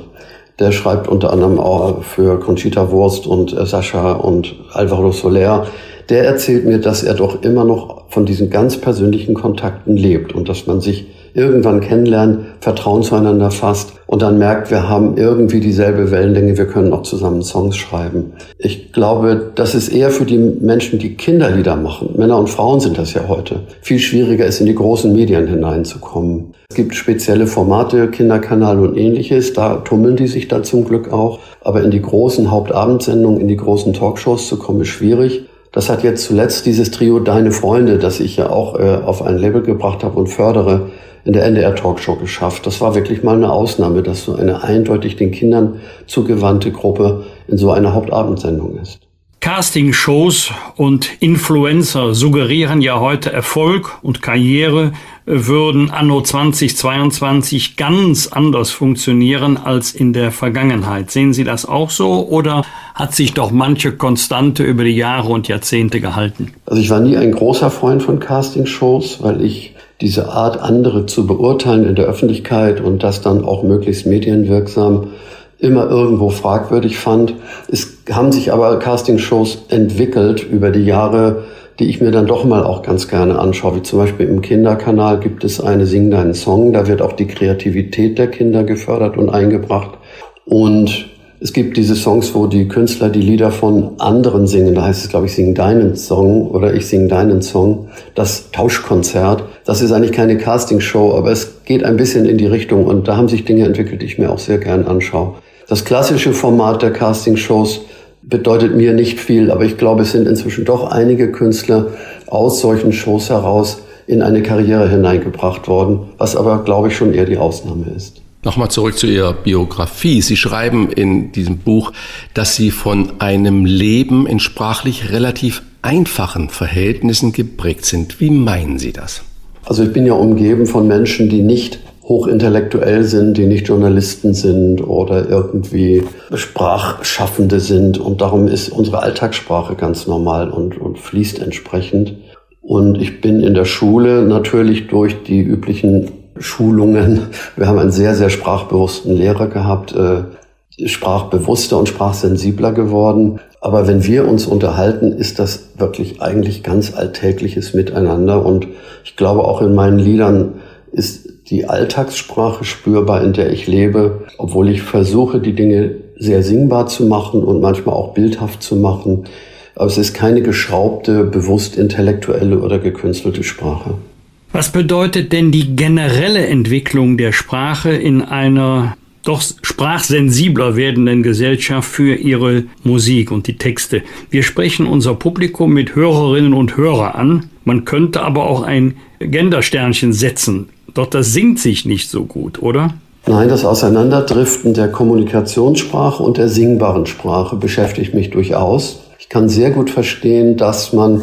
Der schreibt unter anderem auch für Conchita Wurst und äh, Sascha und Alvaro Soler. Der erzählt mir, dass er doch immer noch von diesen ganz persönlichen Kontakten lebt und dass man sich irgendwann kennenlernt, Vertrauen zueinander fasst und dann merkt, wir haben irgendwie dieselbe Wellenlänge, wir können auch zusammen Songs schreiben. Ich glaube, das ist eher für die Menschen, die Kinderlieder machen. Männer und Frauen sind das ja heute. Viel schwieriger ist, in die großen Medien hineinzukommen. Es gibt spezielle Formate, Kinderkanal und ähnliches, da tummeln die sich da zum Glück auch. Aber in die großen Hauptabendsendungen, in die großen Talkshows zu kommen, ist schwierig. Das hat jetzt zuletzt dieses Trio Deine Freunde, das ich ja auch äh, auf ein Label gebracht habe und fördere, in der NDR Talkshow geschafft. Das war wirklich mal eine Ausnahme, dass so eine eindeutig den Kindern zugewandte Gruppe in so einer Hauptabendsendung ist. Castingshows und Influencer suggerieren ja heute Erfolg und Karriere würden anno 2022 ganz anders funktionieren als in der Vergangenheit. Sehen Sie das auch so oder hat sich doch manche Konstante über die Jahre und Jahrzehnte gehalten? Also ich war nie ein großer Freund von Castingshows, weil ich diese Art, andere zu beurteilen in der Öffentlichkeit und das dann auch möglichst medienwirksam immer irgendwo fragwürdig fand. Es haben sich aber Castingshows entwickelt über die Jahre, die ich mir dann doch mal auch ganz gerne anschaue. Wie zum Beispiel im Kinderkanal gibt es eine Sing deinen Song. Da wird auch die Kreativität der Kinder gefördert und eingebracht. Und es gibt diese Songs, wo die Künstler die Lieder von anderen singen. Da heißt es, glaube ich, Sing deinen Song oder ich sing deinen Song. Das Tauschkonzert. Das ist eigentlich keine Castingshow, aber es geht ein bisschen in die Richtung und da haben sich Dinge entwickelt, die ich mir auch sehr gern anschaue. Das klassische Format der Castingshows bedeutet mir nicht viel, aber ich glaube, es sind inzwischen doch einige Künstler aus solchen Shows heraus in eine Karriere hineingebracht worden, was aber, glaube ich, schon eher die Ausnahme ist. Nochmal zurück zu Ihrer Biografie. Sie schreiben in diesem Buch, dass Sie von einem Leben in sprachlich relativ einfachen Verhältnissen geprägt sind. Wie meinen Sie das? Also ich bin ja umgeben von Menschen, die nicht hochintellektuell sind, die nicht Journalisten sind oder irgendwie Sprachschaffende sind. Und darum ist unsere Alltagssprache ganz normal und, und fließt entsprechend. Und ich bin in der Schule natürlich durch die üblichen Schulungen. Wir haben einen sehr, sehr sprachbewussten Lehrer gehabt, äh, sprachbewusster und sprachsensibler geworden. Aber wenn wir uns unterhalten, ist das wirklich eigentlich ganz alltägliches Miteinander. Und ich glaube, auch in meinen Liedern ist die Alltagssprache spürbar, in der ich lebe, obwohl ich versuche, die Dinge sehr singbar zu machen und manchmal auch bildhaft zu machen. Aber es ist keine geschraubte, bewusst intellektuelle oder gekünstelte Sprache. Was bedeutet denn die generelle Entwicklung der Sprache in einer doch sprachsensibler werdenden Gesellschaft für ihre Musik und die Texte. Wir sprechen unser Publikum mit Hörerinnen und Hörer an. Man könnte aber auch ein Gendersternchen setzen. Doch das singt sich nicht so gut, oder? Nein, das Auseinanderdriften der Kommunikationssprache und der singbaren Sprache beschäftigt mich durchaus. Ich kann sehr gut verstehen, dass man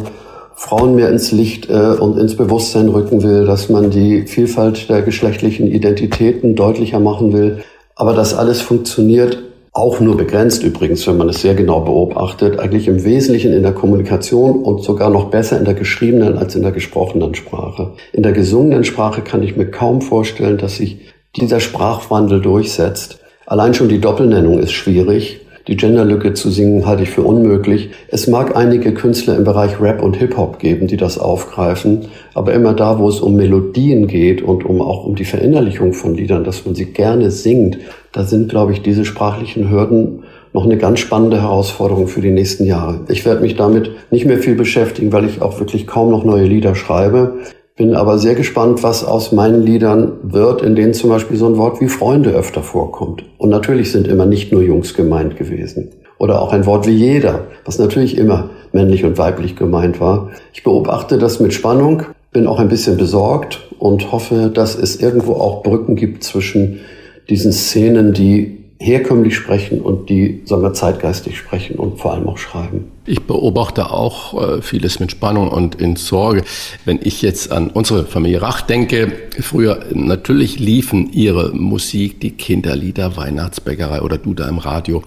Frauen mehr ins Licht äh, und ins Bewusstsein rücken will, dass man die Vielfalt der geschlechtlichen Identitäten deutlicher machen will. Aber das alles funktioniert auch nur begrenzt übrigens, wenn man es sehr genau beobachtet, eigentlich im Wesentlichen in der Kommunikation und sogar noch besser in der geschriebenen als in der gesprochenen Sprache. In der gesungenen Sprache kann ich mir kaum vorstellen, dass sich dieser Sprachwandel durchsetzt. Allein schon die Doppelnennung ist schwierig. Die Genderlücke zu singen halte ich für unmöglich. Es mag einige Künstler im Bereich Rap und Hip-Hop geben, die das aufgreifen, aber immer da, wo es um Melodien geht und um auch um die Verinnerlichung von Liedern, dass man sie gerne singt, da sind, glaube ich, diese sprachlichen Hürden noch eine ganz spannende Herausforderung für die nächsten Jahre. Ich werde mich damit nicht mehr viel beschäftigen, weil ich auch wirklich kaum noch neue Lieder schreibe. Bin aber sehr gespannt, was aus meinen Liedern wird, in denen zum Beispiel so ein Wort wie Freunde öfter vorkommt. Und natürlich sind immer nicht nur Jungs gemeint gewesen. Oder auch ein Wort wie jeder, was natürlich immer männlich und weiblich gemeint war. Ich beobachte das mit Spannung, bin auch ein bisschen besorgt und hoffe, dass es irgendwo auch Brücken gibt zwischen diesen Szenen, die herkömmlich sprechen und die, sagen wir, zeitgeistig sprechen und vor allem auch schreiben. Ich beobachte auch äh, vieles mit Spannung und in Sorge. Wenn ich jetzt an unsere Familie Rach denke, früher natürlich liefen ihre Musik, die Kinderlieder, Weihnachtsbäckerei oder Du da im Radio.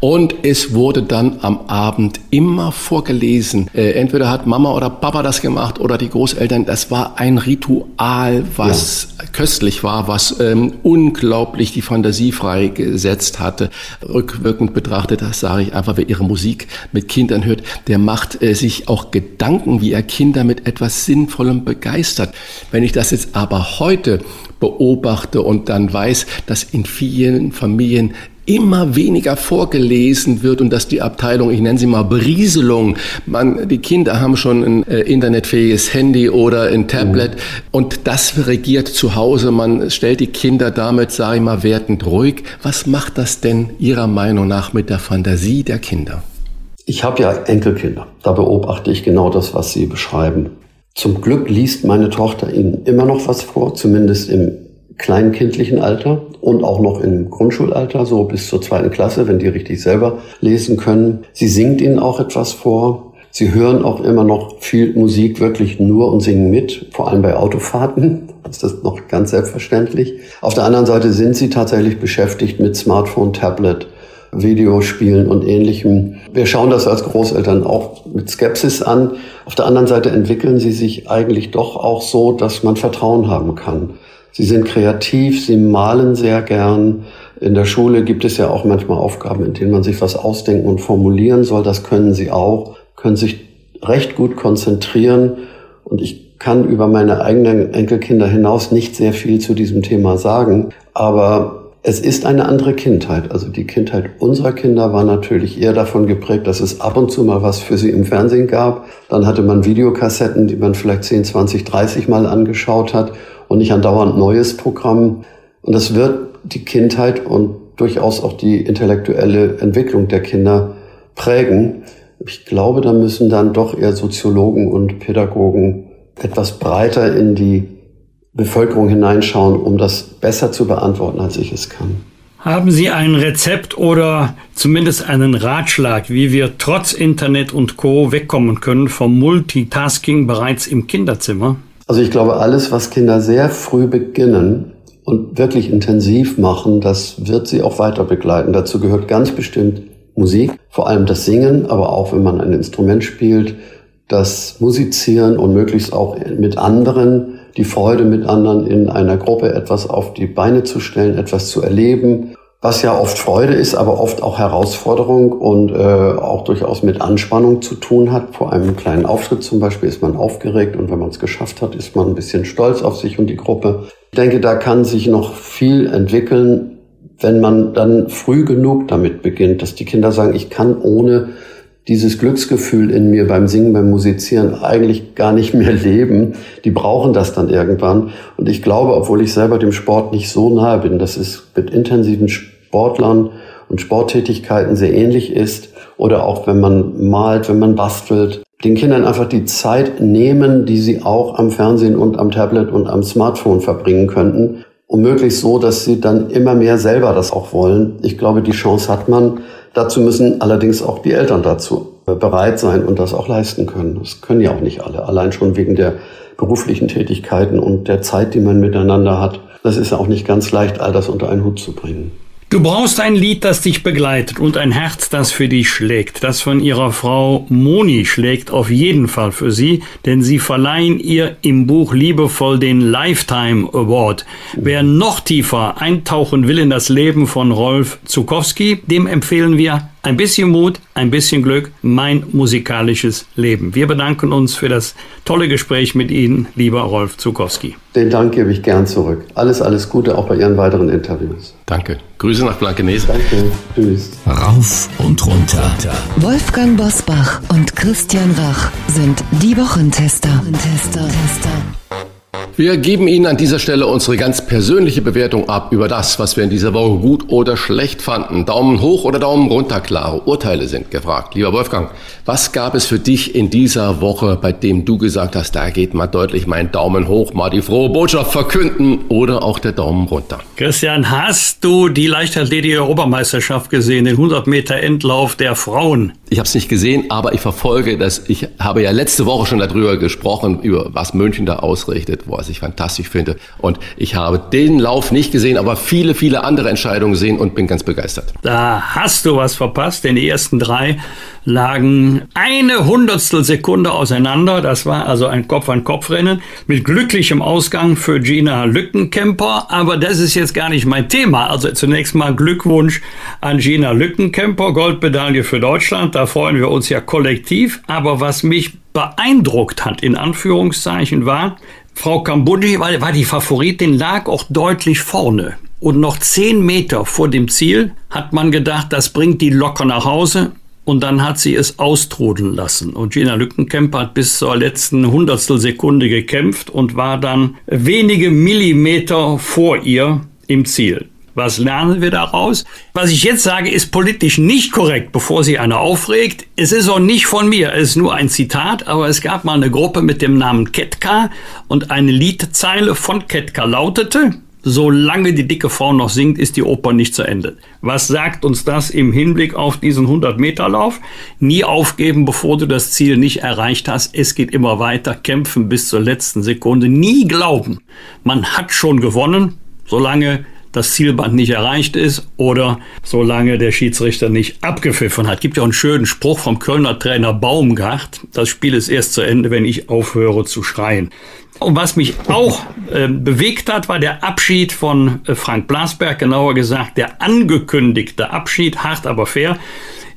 Und es wurde dann am Abend immer vorgelesen. Äh, entweder hat Mama oder Papa das gemacht oder die Großeltern. Das war ein Ritual, was ja. köstlich war, was ähm, unglaublich die Fantasie freigesetzt hatte. Rückwirkend betrachtet, das sage ich einfach, wer ihre Musik mit Kindern hört, der macht äh, sich auch Gedanken, wie er Kinder mit etwas Sinnvollem begeistert. Wenn ich das jetzt aber heute beobachte und dann weiß, dass in vielen Familien immer weniger vorgelesen wird und dass die Abteilung, ich nenne sie mal Berieselung, man, die Kinder haben schon ein äh, internetfähiges Handy oder ein Tablet mhm. und das regiert zu Hause. Man stellt die Kinder damit, sage ich mal, wertend ruhig. Was macht das denn Ihrer Meinung nach mit der Fantasie der Kinder? Ich habe ja Enkelkinder. Da beobachte ich genau das, was Sie beschreiben. Zum Glück liest meine Tochter Ihnen immer noch was vor, zumindest im kleinkindlichen Alter und auch noch im Grundschulalter, so bis zur zweiten Klasse, wenn die richtig selber lesen können. Sie singt Ihnen auch etwas vor. Sie hören auch immer noch viel Musik wirklich nur und singen mit, vor allem bei Autofahrten. Ist das noch ganz selbstverständlich. Auf der anderen Seite sind Sie tatsächlich beschäftigt mit Smartphone, Tablet, Videospielen und ähnlichem. Wir schauen das als Großeltern auch mit Skepsis an. Auf der anderen Seite entwickeln sie sich eigentlich doch auch so, dass man Vertrauen haben kann. Sie sind kreativ, sie malen sehr gern. In der Schule gibt es ja auch manchmal Aufgaben, in denen man sich was ausdenken und formulieren soll. Das können sie auch, können sich recht gut konzentrieren. Und ich kann über meine eigenen Enkelkinder hinaus nicht sehr viel zu diesem Thema sagen. Aber es ist eine andere Kindheit. Also die Kindheit unserer Kinder war natürlich eher davon geprägt, dass es ab und zu mal was für sie im Fernsehen gab. Dann hatte man Videokassetten, die man vielleicht 10, 20, 30 Mal angeschaut hat und nicht andauernd neues Programm. Und das wird die Kindheit und durchaus auch die intellektuelle Entwicklung der Kinder prägen. Ich glaube, da müssen dann doch eher Soziologen und Pädagogen etwas breiter in die Bevölkerung hineinschauen, um das besser zu beantworten, als ich es kann. Haben Sie ein Rezept oder zumindest einen Ratschlag, wie wir trotz Internet und Co wegkommen können vom Multitasking bereits im Kinderzimmer? Also ich glaube, alles, was Kinder sehr früh beginnen und wirklich intensiv machen, das wird sie auch weiter begleiten. Dazu gehört ganz bestimmt Musik, vor allem das Singen, aber auch wenn man ein Instrument spielt, das Musizieren und möglichst auch mit anderen, die Freude mit anderen in einer Gruppe etwas auf die Beine zu stellen, etwas zu erleben was ja oft Freude ist, aber oft auch Herausforderung und äh, auch durchaus mit Anspannung zu tun hat. Vor einem kleinen Auftritt zum Beispiel ist man aufgeregt und wenn man es geschafft hat, ist man ein bisschen stolz auf sich und die Gruppe. Ich denke, da kann sich noch viel entwickeln, wenn man dann früh genug damit beginnt, dass die Kinder sagen, ich kann ohne dieses Glücksgefühl in mir beim Singen, beim Musizieren eigentlich gar nicht mehr leben. Die brauchen das dann irgendwann. Und ich glaube, obwohl ich selber dem Sport nicht so nahe bin, dass es mit intensiven Sportlern und Sporttätigkeiten sehr ähnlich ist. Oder auch wenn man malt, wenn man bastelt, den Kindern einfach die Zeit nehmen, die sie auch am Fernsehen und am Tablet und am Smartphone verbringen könnten. Und möglichst so, dass sie dann immer mehr selber das auch wollen. Ich glaube, die Chance hat man. Dazu müssen allerdings auch die Eltern dazu bereit sein und das auch leisten können. Das können ja auch nicht alle, allein schon wegen der beruflichen Tätigkeiten und der Zeit, die man miteinander hat. Das ist ja auch nicht ganz leicht, all das unter einen Hut zu bringen. Du brauchst ein Lied, das dich begleitet und ein Herz, das für dich schlägt. Das von ihrer Frau Moni schlägt auf jeden Fall für sie, denn sie verleihen ihr im Buch liebevoll den Lifetime Award. Wer noch tiefer eintauchen will in das Leben von Rolf Zukowski, dem empfehlen wir ein bisschen Mut, ein bisschen Glück, mein musikalisches Leben. Wir bedanken uns für das tolle Gespräch mit Ihnen, lieber Rolf Zukowski. Den Dank gebe ich gern zurück. Alles, alles Gute auch bei Ihren weiteren Interviews. Danke. Grüße nach Blankenese. Danke. Tschüss. Rauf und runter. Wolfgang Bosbach und Christian Rach sind die Wochentester. Wochentester. Wir geben Ihnen an dieser Stelle unsere ganz persönliche Bewertung ab über das, was wir in dieser Woche gut oder schlecht fanden. Daumen hoch oder Daumen runter, klare Urteile sind gefragt. Lieber Wolfgang, was gab es für dich in dieser Woche, bei dem du gesagt hast, da geht mal deutlich mein Daumen hoch, mal die frohe Botschaft verkünden oder auch der Daumen runter? Christian, hast du die Leichtathletik-Europameisterschaft gesehen, den 100 Meter Endlauf der Frauen? Ich habe es nicht gesehen, aber ich verfolge das. Ich habe ja letzte Woche schon darüber gesprochen, über was München da ausrichtet, was ich fantastisch finde. Und ich habe den Lauf nicht gesehen, aber viele, viele andere Entscheidungen gesehen und bin ganz begeistert. Da hast du was verpasst, denn die ersten drei lagen eine Hundertstel Sekunde auseinander. Das war also ein Kopf-an-Kopf-Rennen mit glücklichem Ausgang für Gina Lückenkämper. Aber das ist jetzt gar nicht mein Thema. Also zunächst mal Glückwunsch an Gina Lückenkämper, Goldmedaille für Deutschland. Da freuen wir uns ja kollektiv. Aber was mich beeindruckt hat, in Anführungszeichen, war, Frau Kambuji war, war die Favoritin, lag auch deutlich vorne. Und noch zehn Meter vor dem Ziel hat man gedacht, das bringt die locker nach Hause. Und dann hat sie es austrudeln lassen. Und Gina Lückenkämper hat bis zur letzten Hundertstelsekunde gekämpft und war dann wenige Millimeter vor ihr im Ziel. Was lernen wir daraus? Was ich jetzt sage, ist politisch nicht korrekt, bevor sie einer aufregt. Es ist auch nicht von mir, es ist nur ein Zitat, aber es gab mal eine Gruppe mit dem Namen Ketka und eine Liedzeile von Ketka lautete, Solange die dicke Frau noch singt, ist die Oper nicht zu Ende. Was sagt uns das im Hinblick auf diesen 100-Meter-Lauf? Nie aufgeben, bevor du das Ziel nicht erreicht hast. Es geht immer weiter. Kämpfen bis zur letzten Sekunde. Nie glauben, man hat schon gewonnen, solange das Zielband nicht erreicht ist oder solange der Schiedsrichter nicht abgepfiffen hat. Gibt ja auch einen schönen Spruch vom Kölner Trainer Baumgart. Das Spiel ist erst zu Ende, wenn ich aufhöre zu schreien. Und was mich auch äh, bewegt hat, war der Abschied von äh, Frank Blasberg, genauer gesagt der angekündigte Abschied, hart aber fair.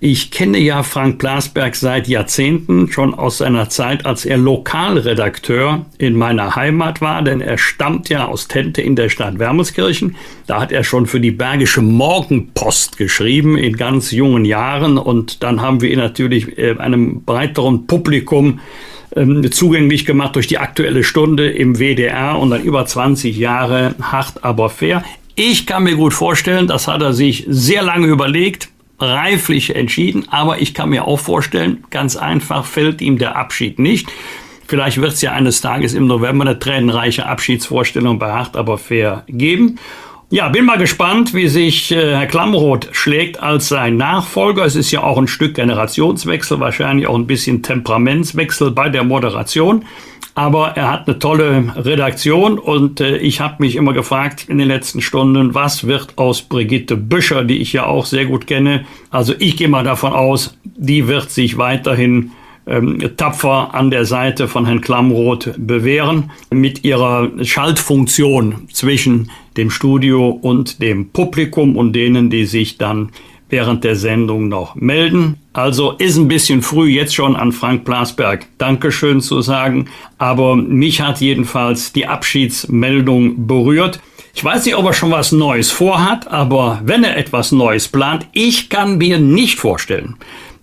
Ich kenne ja Frank Blasberg seit Jahrzehnten, schon aus seiner Zeit, als er Lokalredakteur in meiner Heimat war, denn er stammt ja aus Tente in der Stadt Wermelskirchen. Da hat er schon für die Bergische Morgenpost geschrieben in ganz jungen Jahren und dann haben wir ihn natürlich äh, einem breiteren Publikum ähm, zugänglich gemacht durch die aktuelle Stunde im WDR und dann über 20 Jahre hart aber fair. Ich kann mir gut vorstellen, das hat er sich sehr lange überlegt, reiflich entschieden, aber ich kann mir auch vorstellen, ganz einfach fällt ihm der Abschied nicht. Vielleicht wird es ja eines Tages im November eine tränenreiche Abschiedsvorstellung bei Hart aber fair geben. Ja, bin mal gespannt, wie sich äh, Herr Klamroth schlägt als sein Nachfolger. Es ist ja auch ein Stück Generationswechsel, wahrscheinlich auch ein bisschen Temperamentswechsel bei der Moderation. Aber er hat eine tolle Redaktion und äh, ich habe mich immer gefragt in den letzten Stunden, was wird aus Brigitte Büscher, die ich ja auch sehr gut kenne. Also ich gehe mal davon aus, die wird sich weiterhin tapfer an der Seite von Herrn Klammroth bewähren mit ihrer Schaltfunktion zwischen dem Studio und dem Publikum und denen, die sich dann während der Sendung noch melden. Also ist ein bisschen früh jetzt schon an Frank Blasberg Dankeschön zu sagen, aber mich hat jedenfalls die Abschiedsmeldung berührt. Ich weiß nicht, ob er schon was Neues vorhat, aber wenn er etwas Neues plant, ich kann mir nicht vorstellen,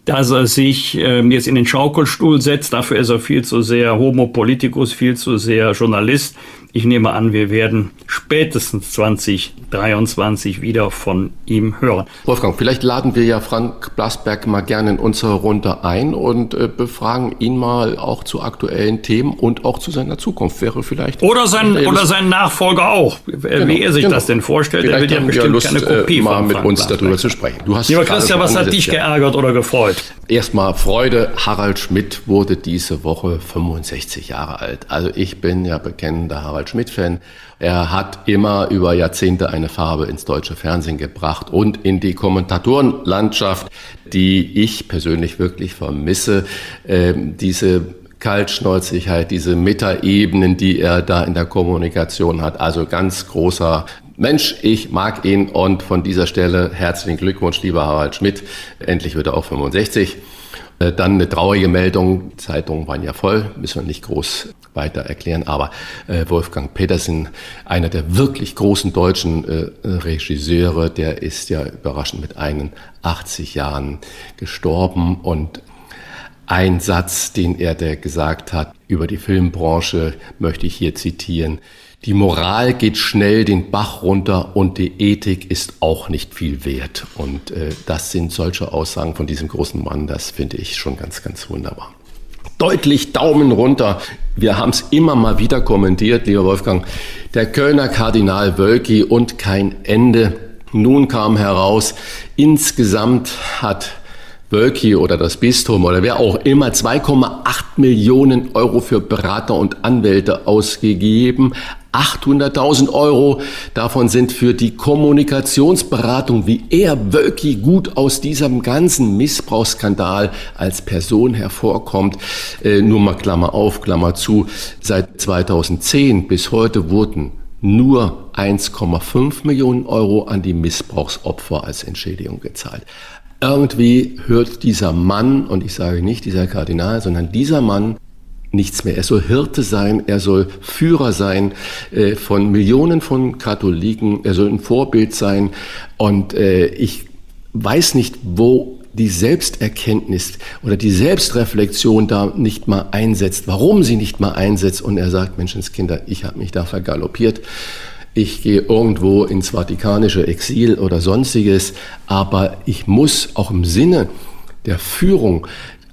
dass er sich äh, jetzt in den Schaukelstuhl setzt. Dafür ist er viel zu sehr Homo politicus, viel zu sehr Journalist. Ich nehme an, wir werden spätestens 2023 wieder von ihm hören. Wolfgang, vielleicht laden wir ja Frank Blasberg mal gerne in unsere Runde ein und äh, befragen ihn mal auch zu aktuellen Themen und auch zu seiner Zukunft. Wäre vielleicht. Oder sein, oder sein Nachfolger auch, genau, wie er sich genau. das denn vorstellt. Vielleicht er will ja bestimmt Lust, keine Kopie äh, mal mit uns Blasberg. darüber zu sprechen. Du hast Lieber Christian, was hat dich geärgert oder gefreut? Erstmal Freude. Harald Schmidt wurde diese Woche 65 Jahre alt. Also ich bin ja bekennender Harald Harald Schmidt-Fan. Er hat immer über Jahrzehnte eine Farbe ins deutsche Fernsehen gebracht und in die Kommentatorenlandschaft, die ich persönlich wirklich vermisse. Ähm, diese Kaltschnäuzigkeit, diese Metaebenen, die er da in der Kommunikation hat. Also ganz großer Mensch, ich mag ihn und von dieser Stelle herzlichen Glückwunsch, lieber Harald Schmidt. Endlich wird er auch 65. Äh, dann eine traurige Meldung. Zeitungen waren ja voll, müssen wir nicht groß weiter erklären. Aber äh, Wolfgang Petersen, einer der wirklich großen deutschen äh, Regisseure, der ist ja überraschend mit 81 Jahren gestorben. Und ein Satz, den er der gesagt hat über die Filmbranche, möchte ich hier zitieren. Die Moral geht schnell den Bach runter und die Ethik ist auch nicht viel wert. Und äh, das sind solche Aussagen von diesem großen Mann, das finde ich schon ganz, ganz wunderbar deutlich Daumen runter. Wir haben es immer mal wieder kommentiert, lieber Wolfgang. Der Kölner Kardinal Wölki und kein Ende. Nun kam heraus, insgesamt hat Wölki oder das Bistum oder wer auch immer 2,8 Millionen Euro für Berater und Anwälte ausgegeben. 800.000 Euro davon sind für die Kommunikationsberatung, wie er Wölki gut aus diesem ganzen Missbrauchsskandal als Person hervorkommt. Äh, nur mal Klammer auf, Klammer zu. Seit 2010 bis heute wurden nur 1,5 Millionen Euro an die Missbrauchsopfer als Entschädigung gezahlt. Irgendwie hört dieser Mann, und ich sage nicht dieser Kardinal, sondern dieser Mann nichts mehr. Er soll Hirte sein, er soll Führer sein äh, von Millionen von Katholiken, er soll ein Vorbild sein. Und äh, ich weiß nicht, wo die Selbsterkenntnis oder die Selbstreflexion da nicht mal einsetzt, warum sie nicht mal einsetzt. Und er sagt, Menschenskinder, ich habe mich da vergaloppiert. Ich gehe irgendwo ins vatikanische Exil oder sonstiges, aber ich muss auch im Sinne der Führung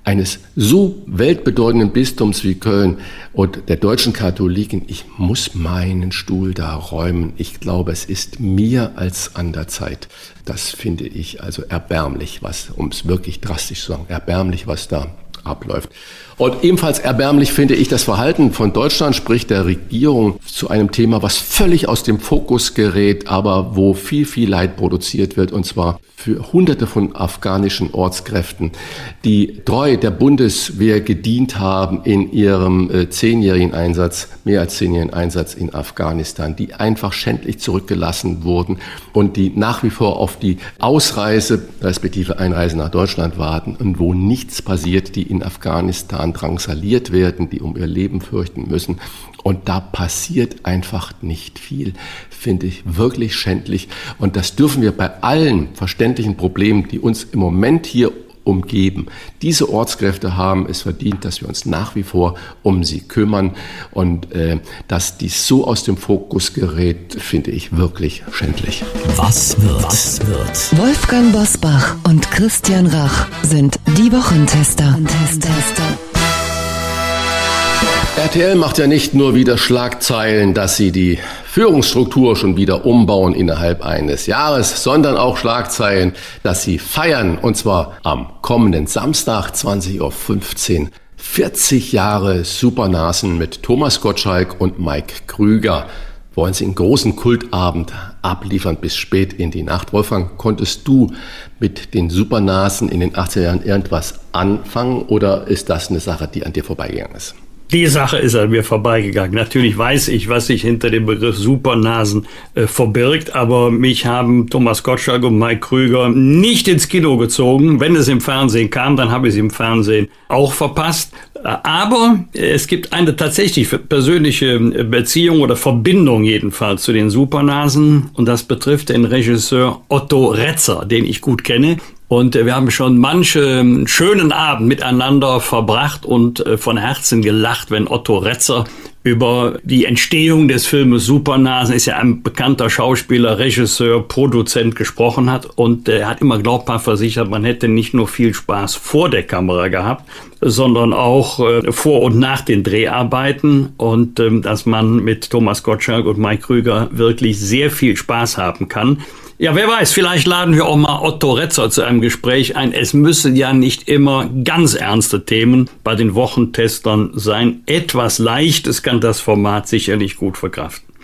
eines so weltbedeutenden Bistums wie Köln und der deutschen Katholiken, ich muss meinen Stuhl da räumen. Ich glaube, es ist mir als an der Zeit. Das finde ich also erbärmlich, was, um es wirklich drastisch zu sagen, erbärmlich, was da abläuft. Und ebenfalls erbärmlich finde ich das Verhalten von Deutschland, sprich der Regierung, zu einem Thema, was völlig aus dem Fokus gerät, aber wo viel, viel Leid produziert wird, und zwar für Hunderte von afghanischen Ortskräften, die treu der Bundeswehr gedient haben in ihrem äh, zehnjährigen Einsatz, mehr als zehnjährigen Einsatz in Afghanistan, die einfach schändlich zurückgelassen wurden und die nach wie vor auf die Ausreise respektive Einreise nach Deutschland warten und wo nichts passiert, die in Afghanistan drangsaliert werden, die um ihr Leben fürchten müssen. Und da passiert einfach nicht viel, finde ich wirklich schändlich. Und das dürfen wir bei allen verständlichen Problemen, die uns im Moment hier umgeben. Diese Ortskräfte haben es verdient, dass wir uns nach wie vor um sie kümmern. Und äh, dass dies so aus dem Fokus gerät, finde ich wirklich schändlich. Was wird? Was wird? Wolfgang Bosbach und Christian Rach sind die Wochentester. Tester. RTL macht ja nicht nur wieder Schlagzeilen, dass sie die Führungsstruktur schon wieder umbauen innerhalb eines Jahres, sondern auch Schlagzeilen, dass sie feiern und zwar am kommenden Samstag 20.15 Uhr 40 Jahre Supernasen mit Thomas Gottschalk und Mike Krüger wollen sie einen großen Kultabend abliefern bis spät in die Nacht. Wolfgang, konntest du mit den Supernasen in den 80er Jahren irgendwas anfangen oder ist das eine Sache, die an dir vorbeigegangen ist? Die Sache ist an mir vorbeigegangen. Natürlich weiß ich, was sich hinter dem Begriff Supernasen äh, verbirgt, aber mich haben Thomas Gottschalk und Mike Krüger nicht ins Kino gezogen. Wenn es im Fernsehen kam, dann habe ich es im Fernsehen auch verpasst. Aber es gibt eine tatsächlich persönliche Beziehung oder Verbindung jedenfalls zu den Supernasen und das betrifft den Regisseur Otto Retzer, den ich gut kenne. Und wir haben schon manche schönen Abend miteinander verbracht und äh, von Herzen gelacht, wenn Otto Retzer über die Entstehung des Filmes Supernasen, ist ja ein bekannter Schauspieler, Regisseur, Produzent gesprochen hat und er hat immer glaubhaft versichert, man hätte nicht nur viel Spaß vor der Kamera gehabt, sondern auch äh, vor und nach den Dreharbeiten und ähm, dass man mit Thomas Gottschalk und Mike Krüger wirklich sehr viel Spaß haben kann. Ja, wer weiß, vielleicht laden wir auch mal Otto Retzer zu einem Gespräch ein. Es müssen ja nicht immer ganz ernste Themen bei den Wochentestern sein. Etwas Leichtes kann das Format sicherlich gut verkraften.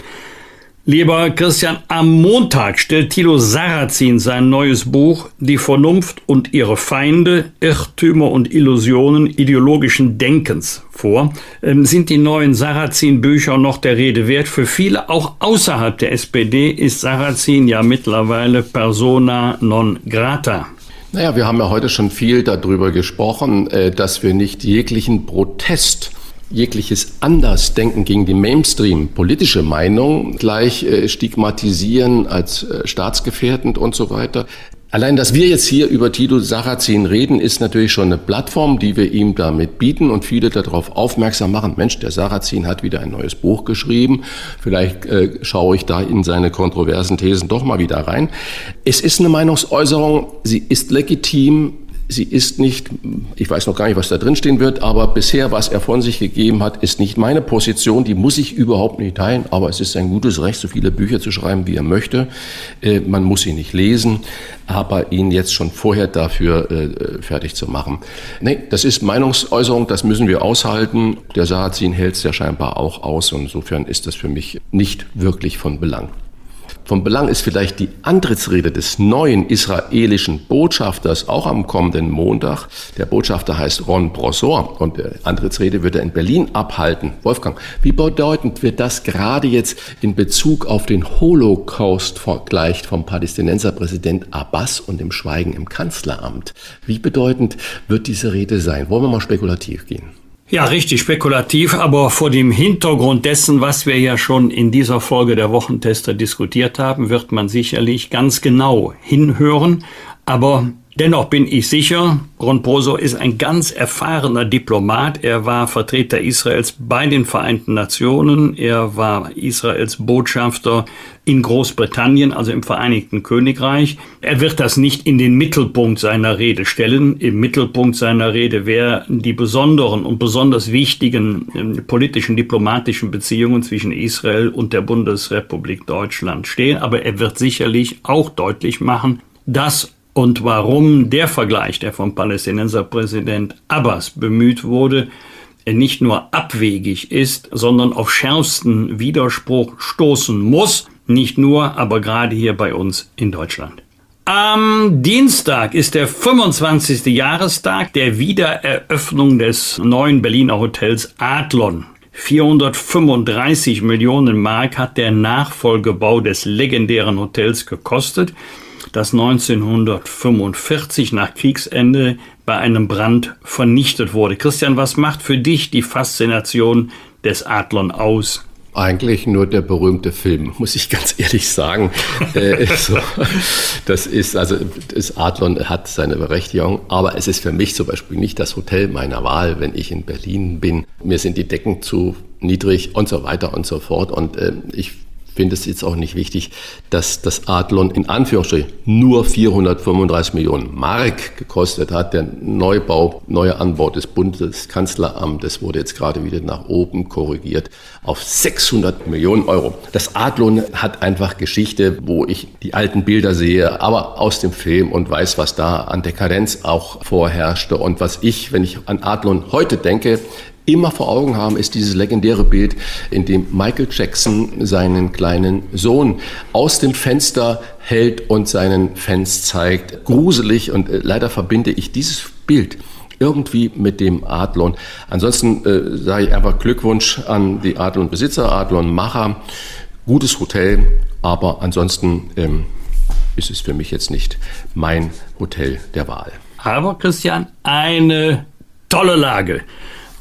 Lieber Christian, am Montag stellt Thilo Sarrazin sein neues Buch Die Vernunft und ihre Feinde, Irrtümer und Illusionen ideologischen Denkens vor. Ähm, sind die neuen Sarrazin-Bücher noch der Rede wert? Für viele, auch außerhalb der SPD, ist Sarrazin ja mittlerweile persona non grata. Naja, wir haben ja heute schon viel darüber gesprochen, äh, dass wir nicht jeglichen Protest jegliches Andersdenken gegen die Mainstream politische Meinung gleich äh, stigmatisieren als äh, staatsgefährdend und so weiter. Allein, dass wir jetzt hier über Tito Sarrazin reden, ist natürlich schon eine Plattform, die wir ihm damit bieten und viele darauf aufmerksam machen. Mensch, der Sarrazin hat wieder ein neues Buch geschrieben. Vielleicht äh, schaue ich da in seine kontroversen Thesen doch mal wieder rein. Es ist eine Meinungsäußerung, sie ist legitim, Sie ist nicht, ich weiß noch gar nicht, was da drin stehen wird, aber bisher, was er von sich gegeben hat, ist nicht meine Position. Die muss ich überhaupt nicht teilen, aber es ist sein gutes Recht, so viele Bücher zu schreiben, wie er möchte. Äh, man muss sie nicht lesen, aber ihn jetzt schon vorher dafür äh, fertig zu machen. Nee, das ist Meinungsäußerung, das müssen wir aushalten. Der Sarazin hält es ja scheinbar auch aus und insofern ist das für mich nicht wirklich von Belang. Von Belang ist vielleicht die Antrittsrede des neuen israelischen Botschafters auch am kommenden Montag. Der Botschafter heißt Ron Brosor und die Antrittsrede wird er in Berlin abhalten. Wolfgang, wie bedeutend wird das gerade jetzt in Bezug auf den Holocaust vergleicht vom Palästinenserpräsident Abbas und dem Schweigen im Kanzleramt? Wie bedeutend wird diese Rede sein? Wollen wir mal spekulativ gehen? Ja, richtig spekulativ, aber vor dem Hintergrund dessen, was wir ja schon in dieser Folge der Wochentester diskutiert haben, wird man sicherlich ganz genau hinhören. Aber Dennoch bin ich sicher, Ron Boso ist ein ganz erfahrener Diplomat. Er war Vertreter Israels bei den Vereinten Nationen. Er war Israels Botschafter in Großbritannien, also im Vereinigten Königreich. Er wird das nicht in den Mittelpunkt seiner Rede stellen. Im Mittelpunkt seiner Rede werden die besonderen und besonders wichtigen äh, politischen, diplomatischen Beziehungen zwischen Israel und der Bundesrepublik Deutschland stehen. Aber er wird sicherlich auch deutlich machen, dass und warum der Vergleich, der vom Palästinenserpräsident Abbas bemüht wurde, nicht nur abwegig ist, sondern auf schärfsten Widerspruch stoßen muss, nicht nur, aber gerade hier bei uns in Deutschland. Am Dienstag ist der 25. Jahrestag der Wiedereröffnung des neuen Berliner Hotels Adlon. 435 Millionen Mark hat der Nachfolgebau des legendären Hotels gekostet das 1945 nach Kriegsende bei einem Brand vernichtet wurde. Christian, was macht für dich die Faszination des Adlon aus? Eigentlich nur der berühmte Film, muss ich ganz ehrlich sagen. äh, das ist, also das Adlon hat seine Berechtigung, aber es ist für mich zum Beispiel nicht das Hotel meiner Wahl, wenn ich in Berlin bin. Mir sind die Decken zu niedrig und so weiter und so fort. Und äh, ich finde es jetzt auch nicht wichtig, dass das Adlon in Anführungsstrichen nur 435 Millionen Mark gekostet hat. Der Neubau, neuer Anbau des Bundeskanzleramtes wurde jetzt gerade wieder nach oben korrigiert auf 600 Millionen Euro. Das Adlon hat einfach Geschichte, wo ich die alten Bilder sehe, aber aus dem Film und weiß, was da an Dekadenz auch vorherrschte und was ich, wenn ich an Adlon heute denke, immer vor Augen haben, ist dieses legendäre Bild, in dem Michael Jackson seinen kleinen Sohn aus dem Fenster hält und seinen Fans zeigt. Gruselig und äh, leider verbinde ich dieses Bild irgendwie mit dem Adlon. Ansonsten äh, sage ich einfach Glückwunsch an die Adlon-Besitzer, Adlon-Macher. Gutes Hotel, aber ansonsten ähm, ist es für mich jetzt nicht mein Hotel der Wahl. Aber Christian, eine tolle Lage.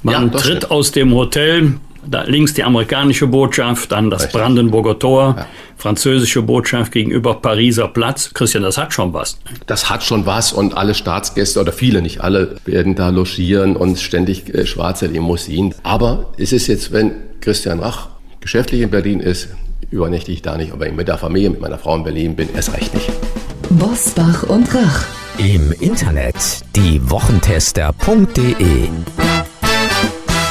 Man ja, tritt stimmt. aus dem Hotel, da links die amerikanische Botschaft, dann das Richtig. Brandenburger Tor, ja. französische Botschaft gegenüber Pariser Platz. Christian, das hat schon was. Das hat schon was und alle Staatsgäste oder viele, nicht alle, werden da logieren und ständig äh, schwarze Limousinen. Aber es ist jetzt, wenn Christian Rach geschäftlich in Berlin ist, übernächte ich da nicht, aber mit der Familie, mit meiner Frau in Berlin bin, erst recht nicht. Bosbach und Rach. Im Internet diewochentester.de